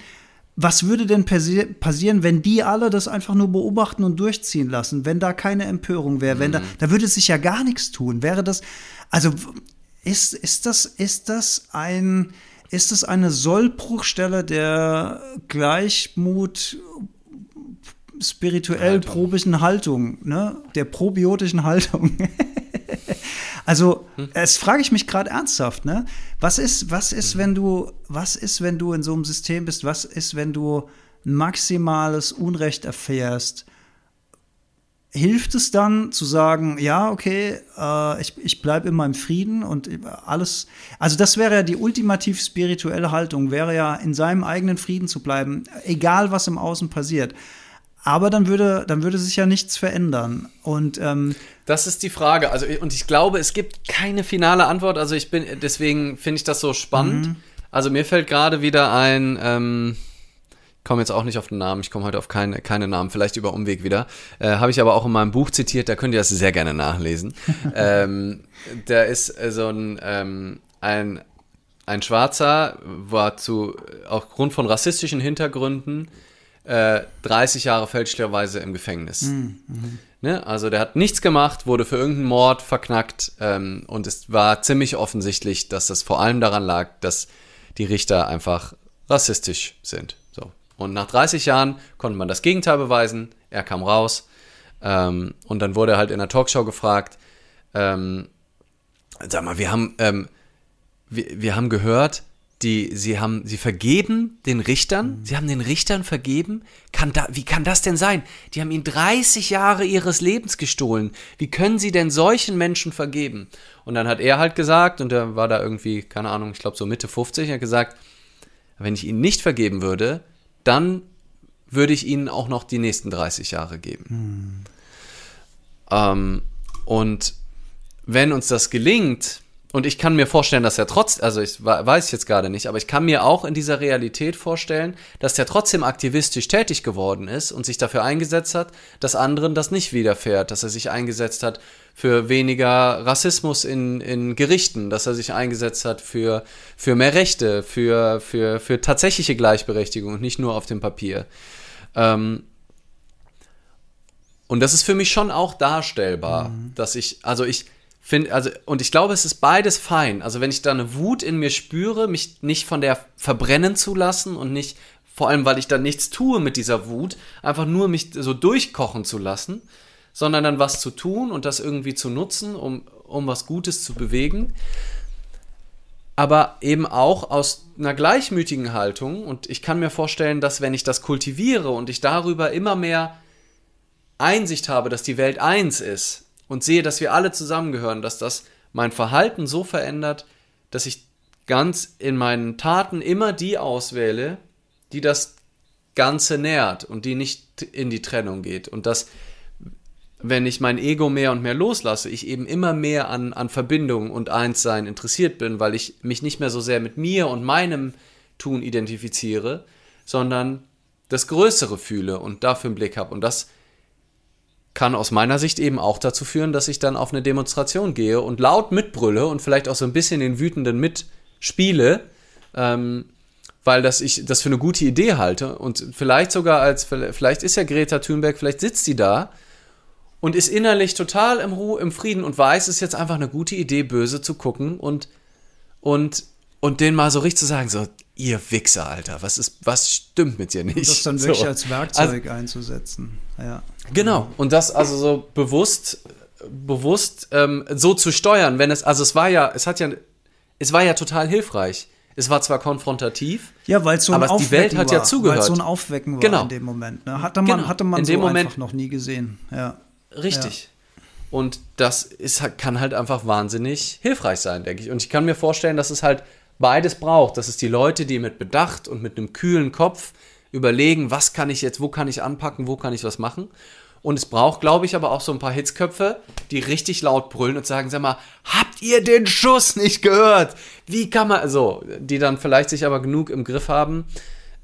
was würde denn passi passieren, wenn die alle das einfach nur beobachten und durchziehen lassen, wenn da keine Empörung wäre, wenn da, mhm. da würde sich ja gar nichts tun. Wäre das, also ist, ist das, ist das ein, ist es eine Sollbruchstelle der Gleichmut spirituell Haltung. probischen Haltung, ne? der probiotischen Haltung. also, hm. das frage ich mich gerade ernsthaft, ne? Was ist, was ist, hm. wenn du, was ist, wenn du in so einem System bist, was ist, wenn du maximales Unrecht erfährst hilft es dann zu sagen, ja, okay, äh, ich, ich bleibe in meinem Frieden und alles, also das wäre ja die ultimativ spirituelle Haltung, wäre ja in seinem eigenen Frieden zu bleiben, egal was im Außen passiert. Aber dann würde, dann würde sich ja nichts verändern. Und ähm, das ist die Frage. Also, und ich glaube, es gibt keine finale Antwort. Also ich bin, deswegen finde ich das so spannend. Mhm. Also mir fällt gerade wieder ein, ähm, komme jetzt auch nicht auf den Namen, ich komme heute auf keine, keine Namen, vielleicht über Umweg wieder. Äh, Habe ich aber auch in meinem Buch zitiert, da könnt ihr das sehr gerne nachlesen. ähm, da ist äh, so ein, ähm, ein, ein Schwarzer, war zu, aufgrund von rassistischen Hintergründen äh, 30 Jahre fälschlicherweise im Gefängnis. Mhm. Ne? Also der hat nichts gemacht, wurde für irgendeinen Mord verknackt ähm, und es war ziemlich offensichtlich, dass das vor allem daran lag, dass die Richter einfach rassistisch sind. So. Und nach 30 Jahren konnte man das Gegenteil beweisen. Er kam raus. Ähm, und dann wurde er halt in der Talkshow gefragt, ähm, sag mal, wir haben, ähm, wir, wir haben gehört, die, sie haben, sie vergeben den Richtern, mhm. sie haben den Richtern vergeben. Kann da, wie kann das denn sein? Die haben ihnen 30 Jahre ihres Lebens gestohlen. Wie können sie denn solchen Menschen vergeben? Und dann hat er halt gesagt, und er war da irgendwie, keine Ahnung, ich glaube so Mitte 50, er hat gesagt, wenn ich ihnen nicht vergeben würde, dann würde ich ihnen auch noch die nächsten 30 Jahre geben. Mhm. Ähm, und wenn uns das gelingt, und ich kann mir vorstellen, dass er trotz, also ich weiß jetzt gerade nicht, aber ich kann mir auch in dieser Realität vorstellen, dass der trotzdem aktivistisch tätig geworden ist und sich dafür eingesetzt hat, dass anderen das nicht widerfährt, dass er sich eingesetzt hat für weniger Rassismus in, in Gerichten, dass er sich eingesetzt hat für, für mehr Rechte, für, für, für tatsächliche Gleichberechtigung und nicht nur auf dem Papier. Ähm, und das ist für mich schon auch darstellbar, mhm. dass ich, also ich, Find, also, und ich glaube, es ist beides fein. Also, wenn ich da eine Wut in mir spüre, mich nicht von der verbrennen zu lassen und nicht, vor allem, weil ich da nichts tue mit dieser Wut, einfach nur mich so durchkochen zu lassen, sondern dann was zu tun und das irgendwie zu nutzen, um, um was Gutes zu bewegen. Aber eben auch aus einer gleichmütigen Haltung. Und ich kann mir vorstellen, dass wenn ich das kultiviere und ich darüber immer mehr Einsicht habe, dass die Welt eins ist, und sehe, dass wir alle zusammengehören, dass das mein Verhalten so verändert, dass ich ganz in meinen Taten immer die auswähle, die das Ganze nährt und die nicht in die Trennung geht. Und dass, wenn ich mein Ego mehr und mehr loslasse, ich eben immer mehr an, an Verbindung und Einssein interessiert bin, weil ich mich nicht mehr so sehr mit mir und meinem Tun identifiziere, sondern das Größere fühle und dafür einen Blick habe. Und das kann aus meiner Sicht eben auch dazu führen, dass ich dann auf eine Demonstration gehe und laut mitbrülle und vielleicht auch so ein bisschen den Wütenden mitspiele, ähm, weil das ich das für eine gute Idee halte. Und vielleicht sogar als vielleicht ist ja Greta Thunberg, vielleicht sitzt sie da und ist innerlich total im Ruhe, im Frieden und weiß, es ist jetzt einfach eine gute Idee, böse zu gucken und und und den mal so richtig zu sagen, so ihr Wichser, Alter, was ist, was stimmt mit dir nicht? Und das dann wirklich so. als Werkzeug also, einzusetzen. Ja. Genau. Und das also so bewusst, bewusst ähm, so zu steuern, wenn es, also es war ja, es hat ja, es war ja total hilfreich. Es war zwar konfrontativ, ja, weil so ein aber Aufwecken die Welt hat war, ja zugehört. Weil so ein Aufwecken war genau. in dem Moment. Ne? Hatte man, genau. hatte man in dem so Moment, einfach noch nie gesehen. Ja. Richtig. Ja. Und das ist, kann halt einfach wahnsinnig hilfreich sein, denke ich. Und ich kann mir vorstellen, dass es halt beides braucht. Das ist die Leute, die mit Bedacht und mit einem kühlen Kopf überlegen, was kann ich jetzt, wo kann ich anpacken, wo kann ich was machen. Und es braucht, glaube ich, aber auch so ein paar Hitzköpfe, die richtig laut brüllen und sagen, sag mal, habt ihr den Schuss nicht gehört? Wie kann man, so, die dann vielleicht sich aber genug im Griff haben,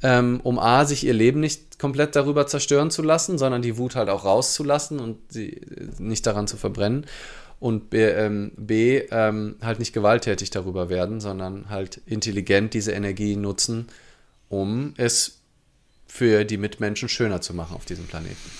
ähm, um A, sich ihr Leben nicht komplett darüber zerstören zu lassen, sondern die Wut halt auch rauszulassen und sie nicht daran zu verbrennen und B, ähm, B ähm, halt nicht gewalttätig darüber werden, sondern halt intelligent diese Energie nutzen, um es für die Mitmenschen schöner zu machen auf diesem Planeten.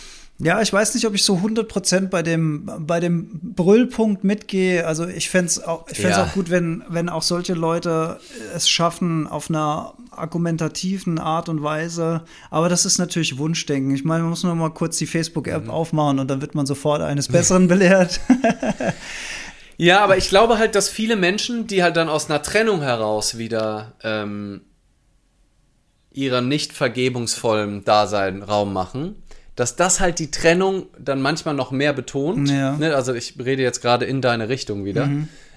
Ja, ich weiß nicht, ob ich so 100% bei dem, bei dem Brüllpunkt mitgehe. Also ich fände es auch, ja. auch gut, wenn, wenn auch solche Leute es schaffen, auf einer argumentativen Art und Weise. Aber das ist natürlich Wunschdenken. Ich meine, man muss nur mal kurz die Facebook-App mhm. aufmachen und dann wird man sofort eines Besseren belehrt. ja, aber ich glaube halt, dass viele Menschen, die halt dann aus einer Trennung heraus wieder ähm, ihrer nicht vergebungsvollen Dasein Raum machen, dass das halt die Trennung dann manchmal noch mehr betont. Ja. Ne? Also ich rede jetzt gerade in deine Richtung wieder.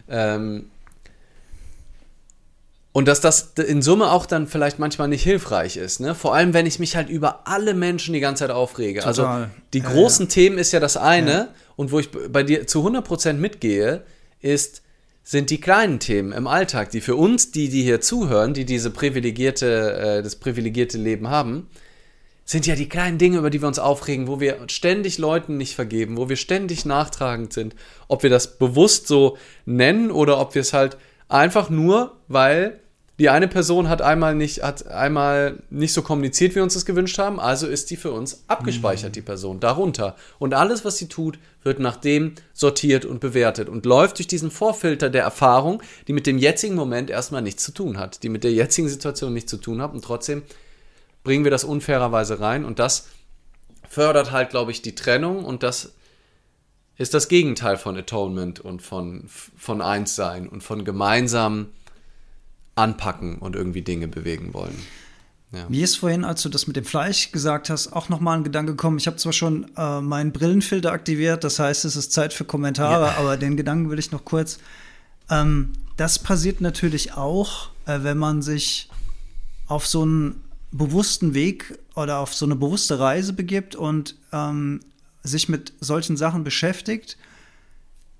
Ähm, und dass das in Summe auch dann vielleicht manchmal nicht hilfreich ist. Ne? Vor allem, wenn ich mich halt über alle Menschen die ganze Zeit aufrege. Total. Also die Ja, großen Themen ist ja das eine. Ja. Und wo ich bei dir zu 100% mitgehe, ist, sind die kleinen Themen im Alltag, die für uns, die, die hier zuhören, die diese privilegierte, äh, das privilegierte Leben haben, sind ja die kleinen Dinge, über die wir uns aufregen, wo wir ständig Leuten nicht vergeben, wo wir ständig nachtragend sind. Ob wir das bewusst so nennen oder ob wir es halt einfach nur, weil die eine Person hat einmal nicht, hat einmal nicht so kommuniziert, wie wir uns das gewünscht haben, also ist die für uns abgespeichert, die Person, darunter. Und alles, was sie tut, wird nach dem sortiert und bewertet und läuft durch diesen Vorfilter der Erfahrung, die mit dem jetzigen Moment erstmal nichts zu tun hat, die mit der jetzigen Situation nichts zu tun hat und trotzdem bringen wir das unfairerweise rein und das fördert halt, glaube ich, die Trennung und das ist das Gegenteil von Atonement und von, von Einssein und von gemeinsam anpacken und irgendwie Dinge bewegen wollen. Mir ist vorhin, als du das mit dem Fleisch gesagt hast, auch nochmal ein Gedanke gekommen. Ich habe zwar schon äh, meinen Brillenfilter aktiviert, das heißt, es ist Zeit für Kommentare, aber den Gedanken will ich noch kurz. Ähm, das passiert natürlich auch, äh, wenn man sich auf so einen bewussten Weg oder auf so eine bewusste Reise begibt und ähm, sich mit solchen Sachen beschäftigt,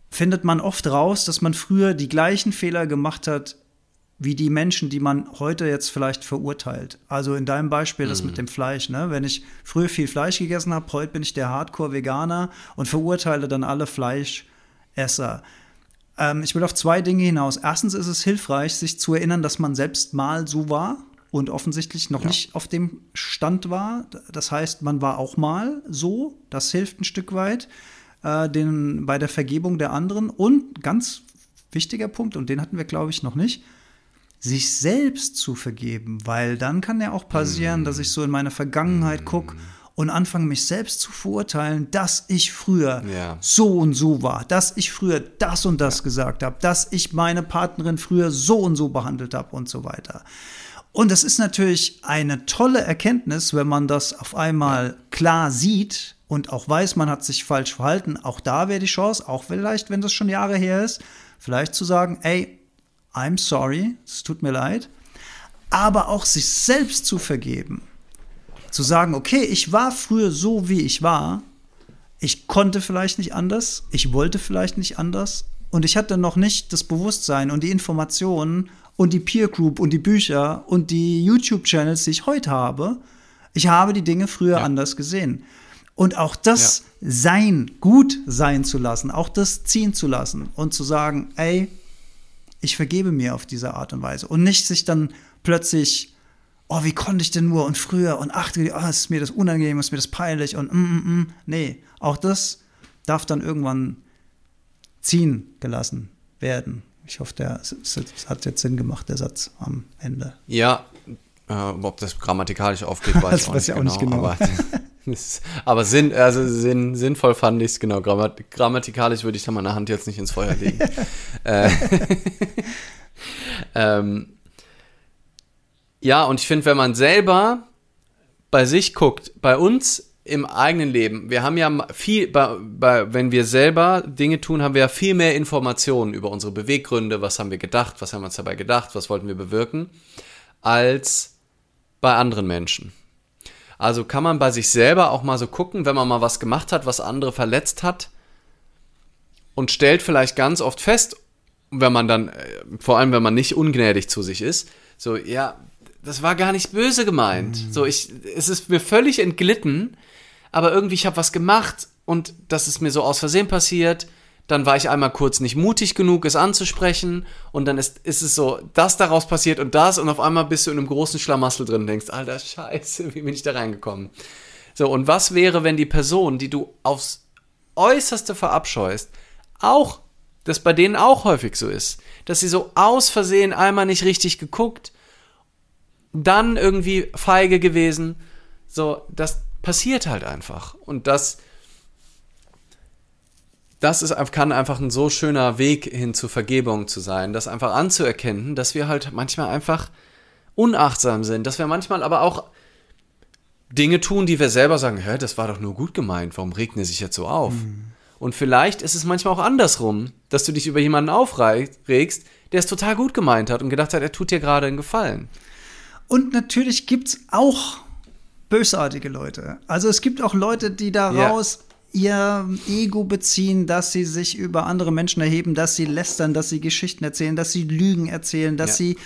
findet man oft raus, dass man früher die gleichen Fehler gemacht hat, wie die Menschen, die man heute jetzt vielleicht verurteilt. Also in deinem Beispiel das mit dem Fleisch. Ne? Wenn ich früher viel Fleisch gegessen habe, heute bin ich der Hardcore-Veganer und verurteile dann alle Fleischesser. Ähm, ich will auf zwei Dinge hinaus. Erstens ist es hilfreich, sich zu erinnern, dass man selbst mal so war und offensichtlich noch nicht auf dem Stand war. Das heißt, man war auch mal so. Das hilft ein Stück weit äh, den, bei der Vergebung der anderen. Und ganz wichtiger Punkt, und den hatten wir, glaube ich, noch nicht, sich selbst zu vergeben, weil dann kann ja auch passieren, dass ich so in meine Vergangenheit gucke und anfange, mich selbst zu verurteilen, dass ich früher Ja. so und so war, dass ich früher das und das gesagt habe, dass ich meine Partnerin früher so und so behandelt habe und so weiter. Und das ist natürlich eine tolle Erkenntnis, wenn man das auf einmal klar sieht und auch weiß, man hat sich falsch verhalten. Auch da wäre die Chance, auch vielleicht, wenn das schon Jahre her ist, vielleicht zu sagen, ey, I'm sorry, es tut mir leid, aber auch sich selbst zu vergeben. Zu sagen, okay, ich war früher so, wie ich war, ich konnte vielleicht nicht anders, ich wollte vielleicht nicht anders und ich hatte noch nicht das Bewusstsein und die Informationen und die Peer Group und die Bücher und die YouTube-Channels, die ich heute habe. Ich habe die Dinge früher Ja. anders gesehen. Und auch das sein, gut sein zu lassen, auch das ziehen zu lassen und zu sagen, ey, ich vergebe mir auf diese Art und Weise und nicht sich dann plötzlich, oh, wie konnte ich denn nur und früher und ach, oh, ist mir das unangenehm, ist mir das peinlich und mm, mm, mm. nee, auch das darf dann irgendwann ziehen gelassen werden. Ich hoffe, der es- hat jetzt Sinn gemacht, der Satz am Ende. Ja, äh, ob das grammatikalisch aufgeht, weiß Das ich auch, weiß nicht ich auch nicht genau. genau. Aber, aber Sinn, also Sinn, sinnvoll fand ich es, genau. Grammat grammatikalisch würde ich da meine Hand jetzt nicht ins Feuer legen. äh, ähm, ja, und ich finde, wenn man selber bei sich guckt, bei uns im eigenen Leben, wir haben ja viel, bei, bei, wenn wir selber Dinge tun, haben wir ja viel mehr Informationen über unsere Beweggründe, was haben wir gedacht, was haben wir uns dabei gedacht, was wollten wir bewirken, als bei anderen Menschen. Also kann man bei sich selber auch mal so gucken, wenn man mal was gemacht hat, was andere verletzt hat und stellt vielleicht ganz oft fest, wenn man dann, äh, vor allem wenn man nicht ungnädig zu sich ist, so, ja, das war gar nicht böse gemeint. So, ich, es ist mir völlig entglitten, aber irgendwie, ich habe was gemacht und das ist mir so aus Versehen passiert. Dann war ich einmal kurz nicht mutig genug, es anzusprechen. Und dann ist, ist es so, das daraus passiert und das. Und auf einmal bist du in einem großen Schlamassel drin und denkst, alter Scheiße, wie bin ich da reingekommen? So, und was wäre, wenn die Person, die du aufs Äußerste verabscheust, auch, das bei denen auch häufig so ist, dass sie so aus Versehen einmal nicht richtig geguckt, dann irgendwie feige gewesen. So, das passiert halt einfach. Und das, das ist, kann einfach ein so schöner Weg hin zur Vergebung zu sein, das einfach anzuerkennen, dass wir halt manchmal einfach unachtsam sind, dass wir manchmal aber auch Dinge tun, die wir selber sagen, hä, das war doch nur gut gemeint, warum regt er sich jetzt so auf? Mhm. Und vielleicht ist es manchmal auch andersrum, dass du dich über jemanden aufregst, der es total gut gemeint hat und gedacht hat, er tut dir gerade einen Gefallen. Und natürlich gibt es auch bösartige Leute. Also es gibt auch Leute, die daraus ja. ihr Ego beziehen, dass sie sich über andere Menschen erheben, dass sie lästern, dass sie Geschichten erzählen, dass sie Lügen erzählen, dass ja. sie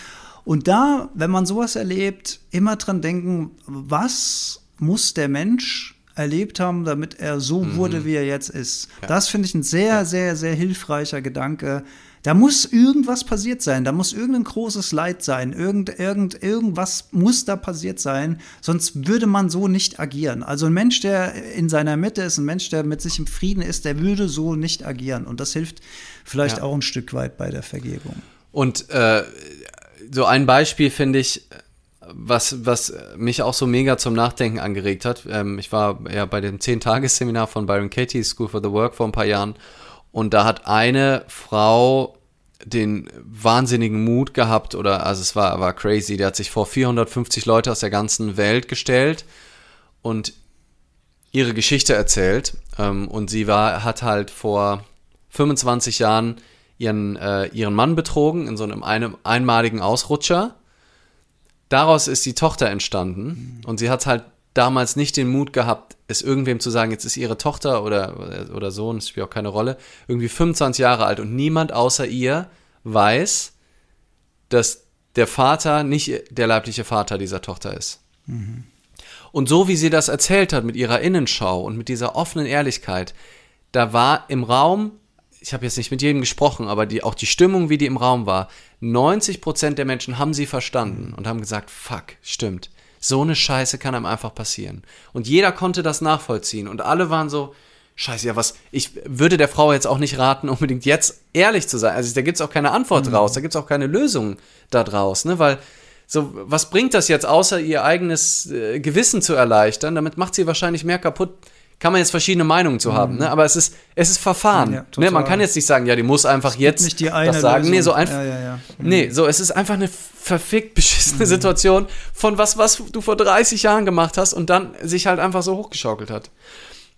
und da, wenn man sowas erlebt, immer dran denken, was muss der Mensch erlebt haben, damit er so mhm. wurde, wie er jetzt ist. Ja. Das finde ich ein sehr, ja. sehr, sehr hilfreicher Gedanke. Da muss irgendwas passiert sein, da muss irgendein großes Leid sein, irgend, irgend, irgendwas muss da passiert sein, sonst würde man so nicht agieren. Also ein Mensch, der in seiner Mitte ist, ein Mensch, der mit sich im Frieden ist, der würde so nicht agieren. Und das hilft vielleicht ja. auch ein Stück weit bei der Vergebung. Und äh, so ein Beispiel finde ich, was, was mich auch so mega zum Nachdenken angeregt hat. Ähm, ich war ja bei dem 10-Tages-Seminar von Byron Katie, School for the Work, vor ein paar Jahren. Und da hat eine Frau den wahnsinnigen Mut gehabt, oder also es war, war crazy, der hat sich vor 450 Leute aus der ganzen Welt gestellt und ihre Geschichte erzählt. Ähm, und sie war, hat halt vor 25 Jahren ihren, äh, ihren Mann betrogen in so einem, einem einmaligen Ausrutscher. Daraus ist die Tochter entstanden und sie hat halt damals nicht den Mut gehabt, es irgendwem zu sagen, jetzt ist ihre Tochter oder, oder Sohn, das spielt auch keine Rolle, irgendwie 25 Jahre alt und niemand außer ihr weiß, dass der Vater nicht der leibliche Vater dieser Tochter ist. Mhm. Und so wie sie das erzählt hat mit ihrer Innenschau und mit dieser offenen Ehrlichkeit, da war im Raum ich habe jetzt nicht mit jedem gesprochen, aber die, auch die Stimmung, wie die im Raum war, 90% der Menschen haben sie verstanden und haben gesagt, fuck, stimmt. So eine Scheiße kann einem einfach passieren. Und jeder konnte das nachvollziehen und alle waren so, Scheiße, ja, was, ich würde der Frau jetzt auch nicht raten, unbedingt jetzt ehrlich zu sein. Also da gibt es auch keine Antwort mhm. draus, da gibt es auch keine Lösung da draus, ne? Weil so, was bringt das jetzt, außer ihr eigenes äh, Gewissen zu erleichtern? Damit macht sie wahrscheinlich mehr kaputt, kann man jetzt verschiedene Meinungen zu haben, mhm. ne? aber es ist, es ist Verfahren. Ja, ne? Man kann jetzt nicht sagen, ja, die muss einfach jetzt nicht die eine das sagen. Lösung. Nee, so einfach. Ja, ja. Mhm. Nee, so, es ist einfach eine verfickt beschissene mhm. Situation von was, was du vor 30 Jahren gemacht hast und dann sich halt einfach so hochgeschaukelt hat.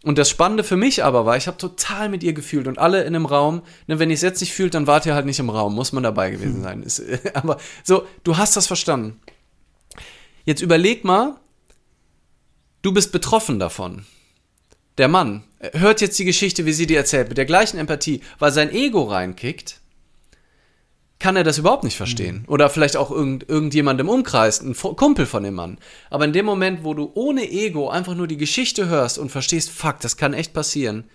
Und das Spannende für mich aber war, ich habe total mit ihr gefühlt und alle in einem Raum, ne, wenn ihr es jetzt nicht fühlt, dann wart ihr halt nicht im Raum, muss man dabei gewesen mhm. sein. Ist, aber so, du hast das verstanden. Jetzt überleg mal, du bist betroffen davon der Mann hört jetzt die Geschichte, wie sie die erzählt, mit der gleichen Empathie, weil sein Ego reinkickt, kann er das überhaupt nicht verstehen. Mhm. Oder vielleicht auch irgend, irgendjemand im Umkreis, ein Kumpel von dem Mann. Aber in dem Moment, wo du ohne Ego einfach nur die Geschichte hörst und verstehst, fuck, das kann echt passieren,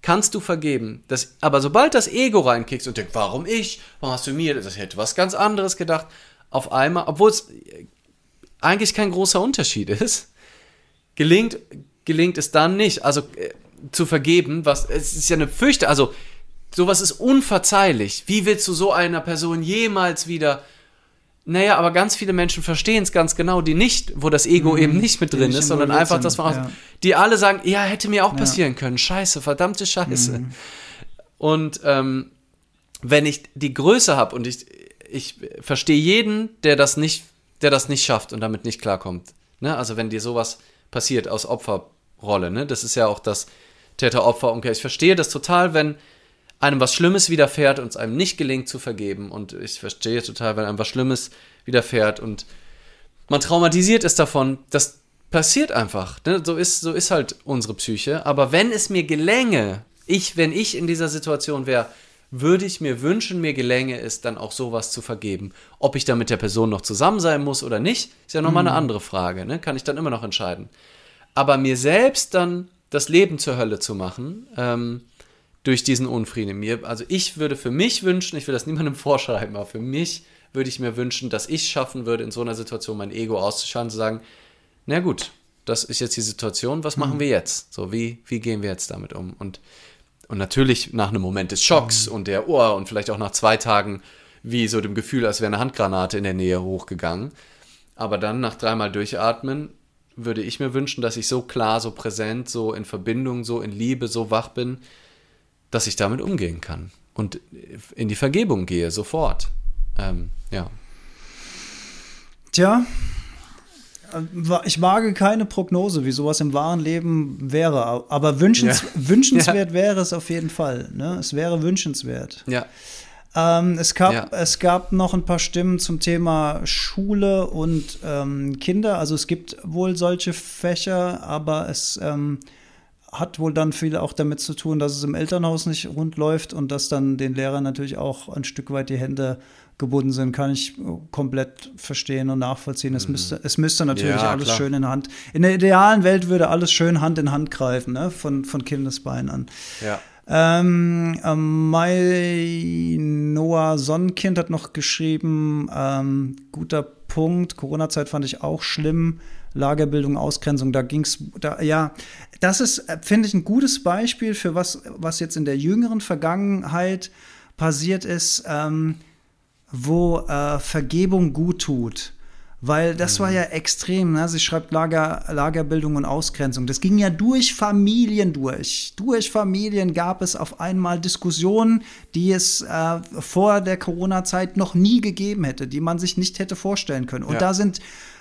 kannst du vergeben. Das, aber sobald das Ego reinkickt und denkst, warum ich? Warum hast du mir? Das hätte was ganz anderes gedacht. Auf einmal, obwohl es eigentlich kein großer Unterschied ist, gelingt, gelingt es dann nicht, also äh, zu vergeben, was es ist ja eine Fürchte, also sowas ist unverzeihlich. Wie willst du so einer Person jemals wieder naja, aber ganz viele Menschen verstehen es ganz genau, die nicht, wo das Ego mhm, eben nicht mit drin ist, sondern einfach, man, ja. die alle sagen, ja, hätte mir auch passieren ja. können. Scheiße, verdammte Scheiße. Mhm. Und ähm, wenn ich die Größe habe und ich, ich verstehe jeden, der das nicht, der das nicht schafft und damit nicht klarkommt. Ne? Also wenn dir sowas passiert aus Opfer Rolle. Ne? Das ist ja auch das Täter-Opfer-Umkehr. Ich verstehe das total, wenn einem was Schlimmes widerfährt und es einem nicht gelingt zu vergeben. Und ich verstehe total, wenn einem was Schlimmes widerfährt und man traumatisiert ist davon. Das passiert einfach. Ne? So, ist, so ist halt unsere Psyche. Aber wenn es mir gelänge, ich, wenn ich in dieser Situation wäre, würde ich mir wünschen, mir gelänge es dann auch sowas zu vergeben. Ob ich dann mit der Person noch zusammen sein muss oder nicht, ist ja nochmal mhm. eine andere Frage. Ne? Kann ich dann immer noch entscheiden. Aber mir selbst dann das Leben zur Hölle zu machen, ähm, durch diesen Unfrieden mir. Also ich würde für mich wünschen, ich will das niemandem vorschreiben, aber für mich würde ich mir wünschen, dass ich schaffen würde, in so einer Situation mein Ego auszuschalten, zu sagen, na gut, das ist jetzt die Situation, was machen mhm. wir jetzt? So, wie, wie gehen wir jetzt damit um? Und, und natürlich nach einem Moment des Schocks mhm. und der Ohr und vielleicht auch nach zwei Tagen wie so dem Gefühl, als wäre eine Handgranate in der Nähe hochgegangen. Aber dann nach dreimal durchatmen würde ich mir wünschen, dass ich so klar, so präsent, so in Verbindung, so in Liebe, so wach bin, dass ich damit umgehen kann und in die Vergebung gehe, sofort. Ähm, ja. Tja, ich wage keine Prognose, wie sowas im wahren Leben wäre, aber wünschens, ja. wünschenswert ja. wäre es auf jeden Fall. Ne? Es wäre wünschenswert. Ja. Ähm, es, gab, ja. es gab noch ein paar Stimmen zum Thema Schule und ähm, Kinder. Also es gibt wohl solche Fächer, aber es ähm, hat wohl dann viel auch damit zu tun, dass es im Elternhaus nicht rund läuft und dass dann den Lehrern natürlich auch ein Stück weit die Hände gebunden sind, kann ich komplett verstehen und nachvollziehen. Es, mhm. müsste, es müsste natürlich ja, alles klar. schön in Hand. In der idealen Welt würde alles schön Hand in Hand greifen, ne? von, von Kindesbeinen an. Ja. Ähm, ähm, Mai Noah Sonnenkind hat noch geschrieben, ähm, guter Punkt, Corona-Zeit fand ich auch schlimm. Lagerbildung, Ausgrenzung, da ging es, da, ja, das ist, finde ich, ein gutes Beispiel für was, was jetzt in der jüngeren Vergangenheit passiert ist, ähm, wo äh, Vergebung gut tut. Weil das war mhm. ja extrem. Ne? Sie schreibt Lager, Lagerbildung und Ausgrenzung. Das ging ja durch Familien durch. Durch Familien gab es auf einmal Diskussionen, die es äh, vor der Corona-Zeit noch nie gegeben hätte, die man sich nicht hätte vorstellen können. Und ja. da sind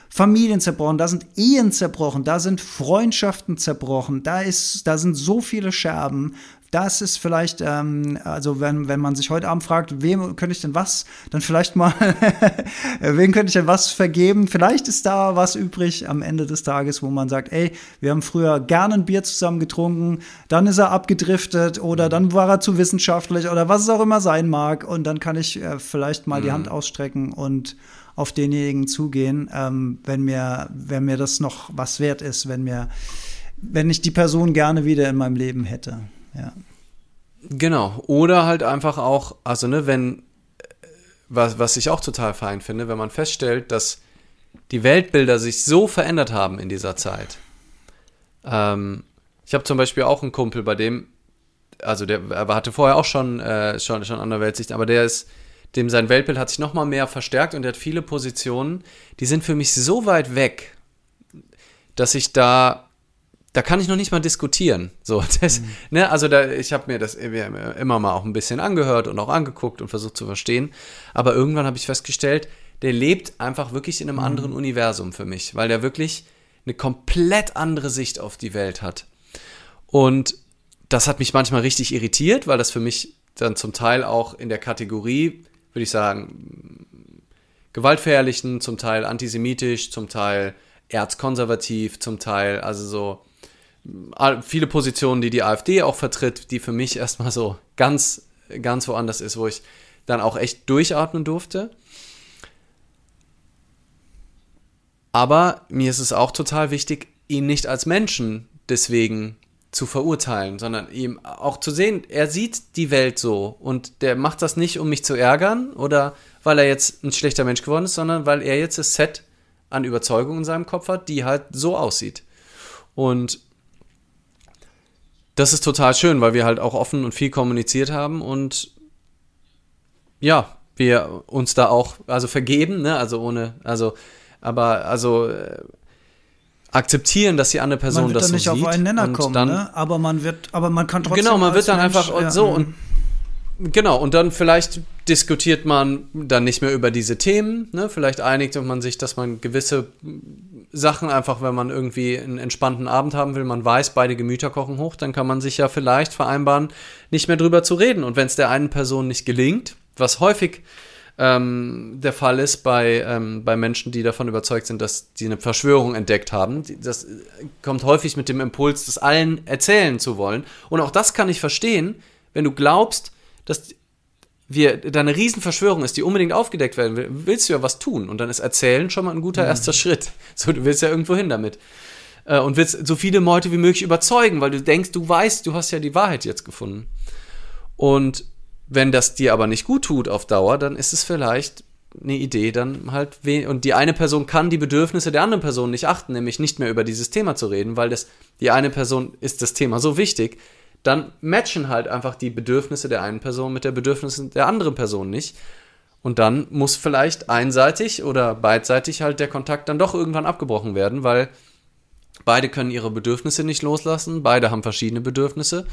Familien zerbrochen, da sind Ehen zerbrochen, da sind Freundschaften zerbrochen, da ist, da sind so viele Scherben, das ist vielleicht, ähm, also wenn, wenn man sich heute Abend fragt, wem könnte ich denn was, dann vielleicht mal, wem könnte ich denn was vergeben? Vielleicht ist da was übrig am Ende des Tages, wo man sagt, ey, wir haben früher gerne ein Bier zusammen getrunken, dann ist er abgedriftet oder dann war er zu wissenschaftlich oder was es auch immer sein mag und dann kann ich äh, vielleicht mal mhm. die Hand ausstrecken und auf denjenigen zugehen, ähm, wenn mir, wenn mir das noch was wert ist, wenn mir, wenn ich die Person gerne wieder in meinem Leben hätte ja. Genau. Oder halt einfach auch, also ne, wenn, was, was ich auch total fein finde, wenn man feststellt, dass die Weltbilder sich so verändert haben in dieser Zeit. Ähm, ich habe zum Beispiel auch einen Kumpel, bei dem, also der er hatte vorher auch schon, äh, schon, schon an der Weltsicht, aber der ist, dem sein Weltbild hat sich nochmal mehr verstärkt und er hat viele Positionen, die sind für mich so weit weg, dass ich da da kann ich noch nicht mal diskutieren. So, das, mhm. ne, also da, ich habe mir das immer mal auch ein bisschen angehört und auch angeguckt und versucht zu verstehen. Aber irgendwann habe ich festgestellt, der lebt einfach wirklich in einem mhm. anderen Universum für mich, weil der wirklich eine komplett andere Sicht auf die Welt hat. Und das hat mich manchmal richtig irritiert, weil das für mich dann zum Teil auch in der Kategorie, würde ich sagen, gewaltverherrlichen, zum Teil antisemitisch, zum Teil erzkonservativ, zum Teil also so viele Positionen, die die AfD auch vertritt, die für mich erstmal so ganz, ganz woanders ist, wo ich dann auch echt durchatmen durfte. Aber mir ist es auch total wichtig, ihn nicht als Menschen deswegen zu verurteilen, sondern ihm auch zu sehen, er sieht die Welt so und der macht das nicht, um mich zu ärgern oder weil er jetzt ein schlechter Mensch geworden ist, sondern weil er jetzt das Set an Überzeugungen in seinem Kopf hat, die halt so aussieht. Und das ist total schön, weil wir halt auch offen und viel kommuniziert haben und ja, wir uns da auch, also vergeben, ne, also ohne, also, aber, also, äh, akzeptieren, dass die andere Person man wird das dann nicht so auf einen Nenner kommen, dann, ne? aber man wird, aber man kann trotzdem genau, man wird dann einfach ja, so und mhm. Genau, und dann vielleicht diskutiert man dann nicht mehr über diese Themen. Ne? Vielleicht einigt man sich, dass man gewisse Sachen einfach, wenn man irgendwie einen entspannten Abend haben will, man weiß, beide Gemüter kochen hoch, dann kann man sich ja vielleicht vereinbaren, nicht mehr drüber zu reden. Und wenn es der einen Person nicht gelingt, was häufig ähm, der Fall ist bei, ähm, bei Menschen, die davon überzeugt sind, dass sie eine Verschwörung entdeckt haben. Das kommt häufig mit dem Impuls, das allen erzählen zu wollen. Und auch das kann ich verstehen, wenn du glaubst, dass wir, da eine Riesenverschwörung ist, die unbedingt aufgedeckt werden will, willst du ja was tun. Und dann ist Erzählen schon mal ein guter mhm. erster Schritt. So, du willst ja irgendwo hin damit. Äh, und willst so viele Leute wie möglich überzeugen, weil du denkst, du weißt, du hast ja die Wahrheit jetzt gefunden. Und wenn das dir aber nicht gut tut auf Dauer, dann ist es vielleicht eine Idee, dann halt, und die eine Person kann die Bedürfnisse der anderen Person nicht achten, nämlich nicht mehr über dieses Thema zu reden, weil das, die eine Person ist das Thema so wichtig, dann matchen halt einfach die Bedürfnisse der einen Person mit der Bedürfnisse der anderen Person nicht. Und dann muss vielleicht einseitig oder beidseitig halt der Kontakt dann doch irgendwann abgebrochen werden, weil beide können ihre Bedürfnisse nicht loslassen, beide haben verschiedene Bedürfnisse.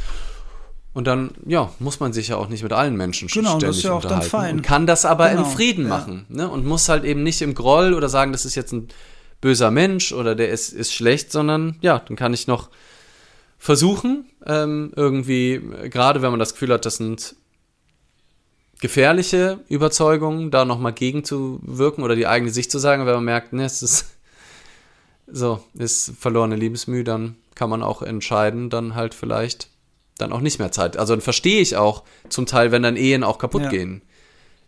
Und dann, ja, muss man sich ja auch nicht mit allen Menschen genau, ständig das ist ja auch dann fein. Und kann das aber genau, im Frieden ja. machen. Ne? Und muss halt eben nicht im Groll oder sagen, das ist jetzt ein böser Mensch oder der ist, ist schlecht, sondern ja, dann kann ich noch versuchen, ähm, irgendwie, gerade wenn man das Gefühl hat, das sind gefährliche Überzeugungen, da nochmal gegenzuwirken oder die eigene Sicht zu sagen, wenn man merkt, ne, es ist so, ist verlorene Liebesmühe, dann kann man auch entscheiden, dann halt vielleicht dann auch nicht mehr Zeit. Also dann verstehe ich auch zum Teil, wenn dann Ehen auch kaputt ja. gehen.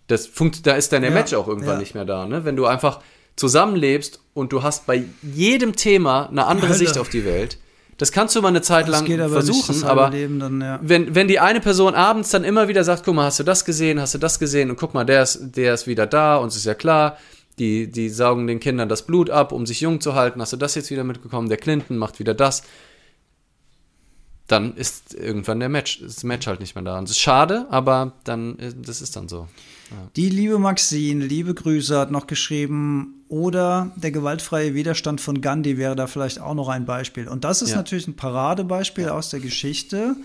Das funkt, da ist dann der ja, Match auch irgendwann ja. nicht mehr da, ne? Wenn du einfach zusammenlebst und du hast bei jedem Thema eine andere Hölle. Sicht auf die Welt. Das kannst du mal eine Zeit lang aber versuchen, aber dann, ja. wenn, wenn die eine Person abends dann immer wieder sagt, guck mal, hast du das gesehen, hast du das gesehen und guck mal, der ist, der ist wieder da, uns ist ja klar, die, die saugen den Kindern das Blut ab, um sich jung zu halten, hast du das jetzt wieder mitbekommen, der Clinton macht wieder das dann ist irgendwann der Match, das Match halt nicht mehr da. Und es ist schade, aber dann, äh, das ist dann so. Ja. Die liebe Maxine, liebe Grüße, hat noch geschrieben, oder der gewaltfreie Widerstand von Gandhi wäre da vielleicht auch noch ein Beispiel. Und das ist ja. natürlich ein Paradebeispiel ja. aus der Geschichte.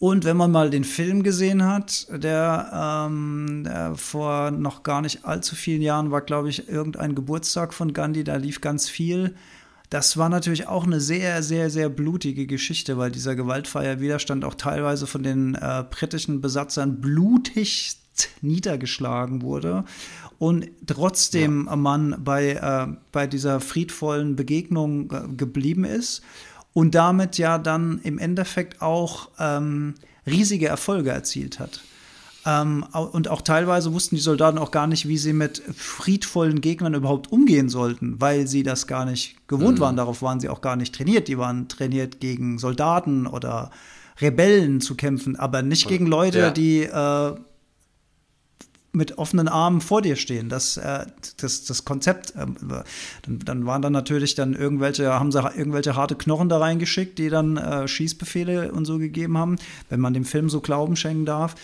Und wenn man mal den Film gesehen hat, der, ähm, der, vor noch gar nicht allzu vielen Jahren war, glaube ich, irgendein Geburtstag von Gandhi, da lief ganz viel. Das war natürlich auch eine sehr, sehr, sehr blutige Geschichte, weil dieser gewaltfreie Widerstand auch teilweise von den äh, britischen Besatzern blutig niedergeschlagen wurde und trotzdem ja. man bei, äh, bei dieser friedvollen Begegnung äh, geblieben ist und damit ja dann im Endeffekt auch ähm, riesige Erfolge erzielt hat. Ähm, und auch teilweise wussten die Soldaten auch gar nicht, wie sie mit friedvollen Gegnern überhaupt umgehen sollten, weil sie das gar nicht gewohnt mhm. waren. Darauf waren sie auch gar nicht trainiert. Die waren trainiert gegen Soldaten oder Rebellen zu kämpfen, aber nicht gegen Leute, ja. die äh, mit offenen Armen vor dir stehen. Das, äh, das, das Konzept, äh, dann, dann, waren dann natürlich dann irgendwelche, haben sie irgendwelche harte Knochen da reingeschickt, die dann äh, Schießbefehle und so gegeben haben, wenn man dem Film so Glauben schenken darf.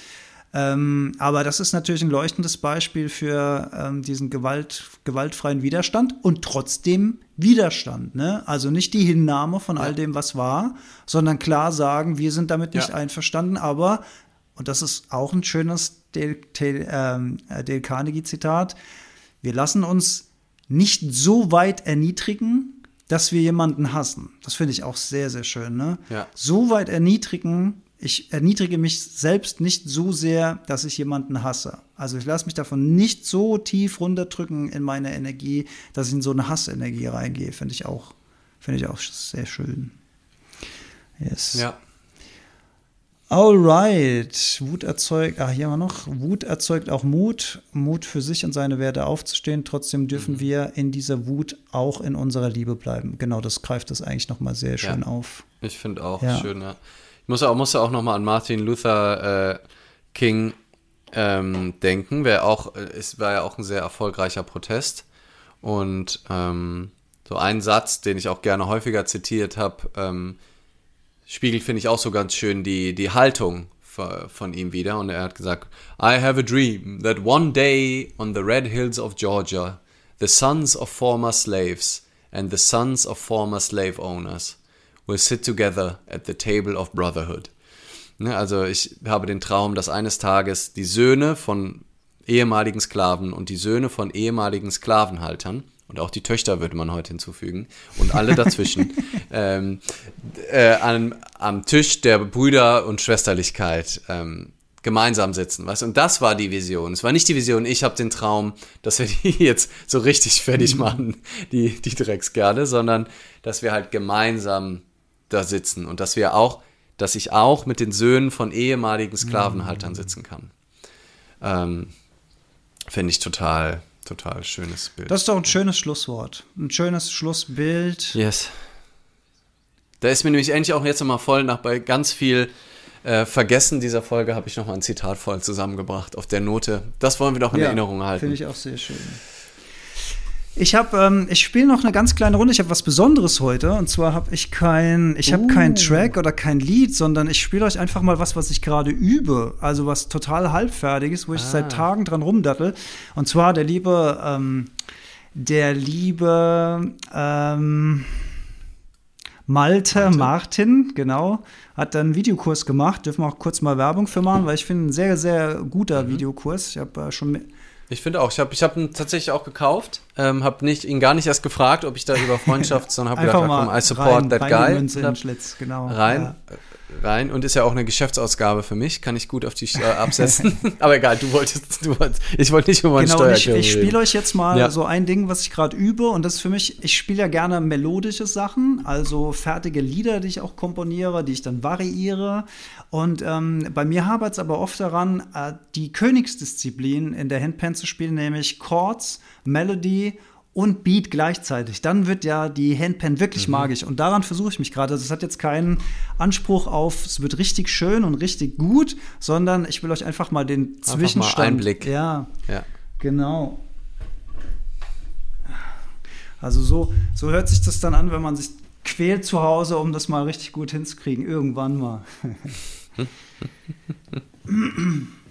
Ähm, aber das ist natürlich ein leuchtendes Beispiel für ähm, diesen Gewalt, gewaltfreien Widerstand und trotzdem Widerstand. Ne? Also nicht die Hinnahme von all dem, was war, sondern klar sagen, wir sind damit nicht ja. einverstanden, aber, und das ist auch ein schönes Dale, Dale, ähm, Dale Carnegie-Zitat, wir lassen uns nicht so weit erniedrigen, dass wir jemanden hassen. Das finde ich auch sehr, sehr schön. Ne? Ja. So weit erniedrigen, ich erniedrige mich selbst nicht so sehr, dass ich jemanden hasse. Also ich lasse mich davon nicht so tief runterdrücken in meine Energie, dass ich in so eine Hassenergie reingehe. Finde ich auch, finde ich auch sehr schön. Yes. Ja. Alright. Wut erzeugt, ah, hier haben wir noch. Wut erzeugt auch Mut. Mut für sich und seine Werte aufzustehen. Trotzdem dürfen mhm. wir in dieser Wut auch in unserer Liebe bleiben. Genau, das greift das eigentlich nochmal sehr schön ja. auf. Ich finde auch ja. schön, ja. Ich muss auch, muss auch nochmal an Martin Luther äh, King ähm, denken. Wer auch, äh, es war ja auch ein sehr erfolgreicher Protest. Und ähm, so ein Satz, den ich auch gerne häufiger zitiert habe, ähm, spiegelt, finde ich, auch so ganz schön die, die Haltung von ihm wieder. Und er hat gesagt, I have a dream that one day on the red hills of Georgia, the sons of former slaves and the sons of former slave owners will sit together at the table of brotherhood. Ne, also ich habe den Traum, dass eines Tages die Söhne von ehemaligen Sklaven und die Söhne von ehemaligen Sklavenhaltern und auch die Töchter würde man heute hinzufügen und alle dazwischen ähm, äh, am, am Tisch der Brüder und Schwesterlichkeit ähm, gemeinsam sitzen. Weißt? Und das war die Vision. Es war nicht die Vision, ich habe den Traum, dass wir die jetzt so richtig fertig machen, die, die Dreckskerle, sondern dass wir halt gemeinsam da sitzen und dass wir auch, dass ich auch mit den Söhnen von ehemaligen Sklavenhaltern mhm. sitzen kann. Ähm, Finde ich total, total schönes Bild. Das ist doch ein schönes Schlusswort. Ein schönes Schlussbild. Yes. Da ist mir nämlich endlich auch jetzt nochmal voll nach bei ganz viel äh, Vergessen dieser Folge habe ich nochmal ein Zitat voll zusammengebracht auf der Note. Das wollen wir doch in ja, Erinnerung halten. Finde ich auch sehr schön. Ich habe, ähm, ich spiele noch eine ganz kleine Runde. Ich habe was Besonderes heute. Und zwar habe ich kein, ich habe uh. keinen Track oder kein Lied, sondern ich spiele euch einfach mal was, was ich gerade übe. Also was total halbfertiges, wo ich ah. seit Tagen dran rumdattel. Und zwar der liebe, ähm, der liebe ähm, Malte, Malte Martin, genau, hat dann einen Videokurs gemacht. Dürfen wir auch kurz mal Werbung für machen, weil ich finde, ein sehr, sehr guter mhm. Videokurs. Ich habe äh, schon ich finde auch. Ich habe ich hab ihn tatsächlich auch gekauft. Ähm, hab nicht, ihn gar nicht erst gefragt, ob ich da über Freundschaft, sondern habe gedacht, mal komm, I support rein, that rein guy. Münze hab Schlitz, genau. rein, Ja. Äh, rein und ist ja auch eine Geschäftsausgabe für mich, kann ich gut auf die Steuer absetzen. Aber egal, du wolltest, du wolltest, ich wollte nicht über meinen Genau, ich, ich spiele euch jetzt mal Ja. so ein Ding, was ich gerade übe. Und das ist für mich, ich spiele ja gerne melodische Sachen, also fertige Lieder, die ich auch komponiere, die ich dann variiere. Und ähm, bei mir hapert es aber oft daran, äh, die Königsdisziplin in der Handpan zu spielen, nämlich Chords, Melody und Beat gleichzeitig. Dann wird ja die Handpan wirklich magisch. Und daran versuche ich mich gerade. Also es hat jetzt keinen Anspruch auf, es wird richtig schön und richtig gut, sondern ich will euch einfach mal den mal Zwischenstand. Einblick. Ja, Ja. Genau. Also so, so hört sich das dann an, wenn man sich quält zu Hause, um das mal richtig gut hinzukriegen. Irgendwann mal.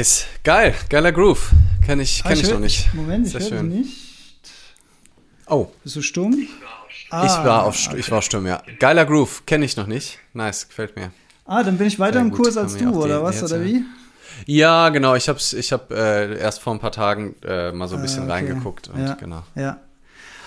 Nice. Geil, geiler Groove. Kenn ich, kenn Ah, ich, hör- noch nicht. Moment, ich Sehr höre schön. nicht. Oh, Bist du stumm? ich Ah, war auf, St- ich war stumm, ja. Geiler Groove, kenne ich noch nicht. Nice, gefällt mir. Ah, dann bin ich weiter Sehr im gut, Kurs als du, die- oder die was? Oder erzählen. wie? Ja, genau. Ich habe ich hab, äh, erst vor ein paar Tagen äh, mal so ein bisschen Ah, okay. reingeguckt. Und ja, genau. Ja.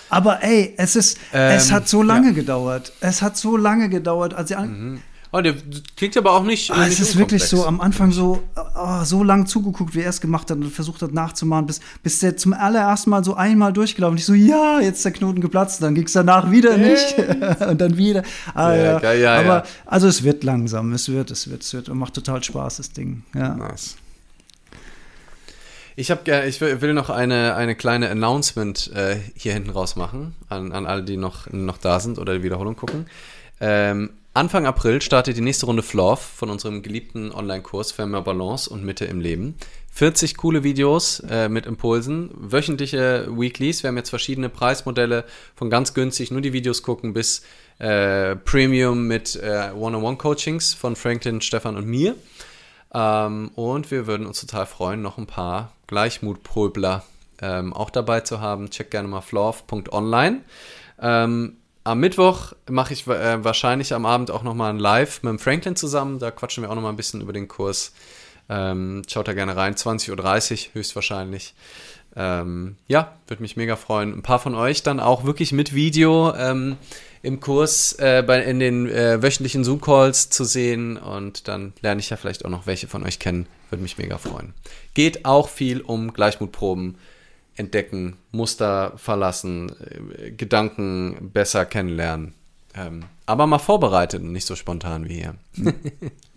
Aber ey, es ist, es Ähm, hat so lange ja. gedauert. Es hat so lange gedauert, als ich an, Oh, der klingt aber auch nicht. Ah, nicht es ist wirklich so am Anfang so, oh, so lang zugeguckt, wie er es gemacht hat und versucht hat nachzumachen, bis, bis der zum allerersten Mal so einmal durchgelaufen ist. Ich so, ja, jetzt ist der Knoten geplatzt. Dann ging es danach wieder nicht. und dann wieder. Ah, Ja, ja, geil, ja, Aber ja. also es wird langsam, es wird, es wird, es wird und macht total Spaß, das Ding. Ja. Nice. Ich, hab, ich will will noch eine, eine kleine Announcement äh, hier hinten raus machen, an, an alle, die noch, noch da sind oder die Wiederholung gucken. Ähm, Anfang April startet die nächste Runde Floff von unserem geliebten Online-Kurs für mehr Balance und Mitte im Leben. 40 coole Videos äh, mit Impulsen, wöchentliche Weeklies. Wir haben jetzt verschiedene Preismodelle von ganz günstig, nur die Videos gucken, bis äh, Premium mit äh, One-on-One-Coachings von Franklin, Stefan und mir. Ähm, und wir würden uns total freuen, noch ein paar Gleichmutpröbler ähm, auch dabei zu haben. Check gerne mal florf.online. Ähm, am Mittwoch mache ich äh, wahrscheinlich am Abend auch nochmal ein Live mit dem Franklin zusammen. Da quatschen wir auch nochmal ein bisschen über den Kurs. Ähm, schaut da gerne rein. 20.30 Uhr höchstwahrscheinlich. Ähm, ja, würde mich mega freuen. Ein paar von euch dann auch wirklich mit Video ähm, im Kurs äh, bei, in den äh, wöchentlichen Zoom-Calls zu sehen und dann lerne ich ja vielleicht auch noch welche von euch kennen. Würde mich mega freuen. Geht auch viel um Gleichmutproben, entdecken, Muster verlassen, äh, Gedanken besser kennenlernen. Ähm, aber mal vorbereitet und nicht so spontan wie hier.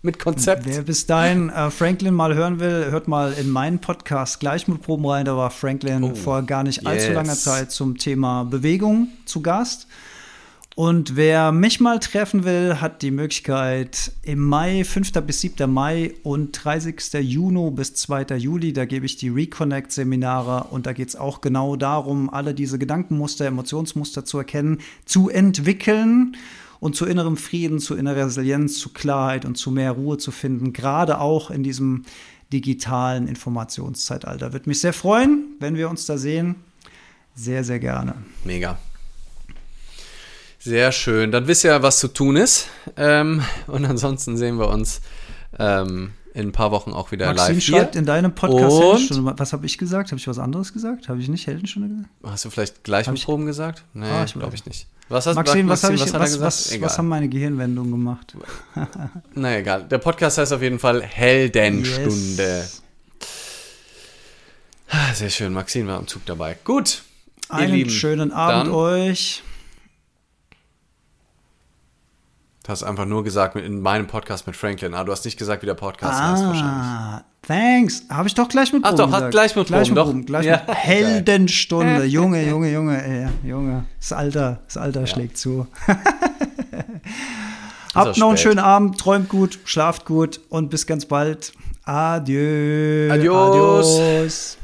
Mit Konzept. Wer bis dahin äh, Franklin mal hören will, hört mal in meinen Podcast Gleichmutproben rein. Da war Franklin Oh, vor gar nicht allzu yes. langer Zeit zum Thema Bewegung zu Gast. Und wer mich mal treffen will, hat die Möglichkeit im Mai, 5. bis 7. Mai und 30. Juni bis 2. Juli, da gebe ich die Reconnect-Seminare und da geht es auch genau darum, alle diese Gedankenmuster, Emotionsmuster zu erkennen, zu entwickeln und zu innerem Frieden, zu innerer Resilienz, zu Klarheit und zu mehr Ruhe zu finden, gerade auch in diesem digitalen Informationszeitalter. Würde mich sehr freuen, wenn wir uns da sehen. Sehr, sehr gerne. Mega. Sehr schön. Dann wisst ihr, was zu tun ist. Ähm, und ansonsten sehen wir uns ähm, in ein paar Wochen auch wieder Maxim live schreibt hier. in deinem Podcast Und? Heldenstunde. Was habe ich gesagt? Habe ich was anderes gesagt? Habe ich nicht Heldenstunde gesagt? Hast du vielleicht gleich mit Proben gesagt? Nee, Ah, ich glaube ich nicht. Was hast Maxim, was, habe ich, was, gesagt? was, was haben meine Gehirnwendungen gemacht? Na egal. Der Podcast heißt auf jeden Fall Heldenstunde. Yes. Ah, Sehr schön. Maxim war am Zug dabei. Gut. Einen Lieben, schönen Abend dann- euch. Du hast einfach nur gesagt mit- in meinem Podcast mit Franklin. Ah, du hast nicht gesagt, wie der Podcast heißt wahrscheinlich. Ah, thanks. Habe ich doch gleich mit Ach Proben doch, hat gleich mit gleich Proben, doch. Proben, gleich Ja. mit Heldenstunde. Junge, Junge, Junge, ey, Junge. Das Alter, das Alter schlägt zu. Habt noch einen schönen Abend, träumt gut, schlaft gut und bis ganz bald. Adieu. Adios. Adios.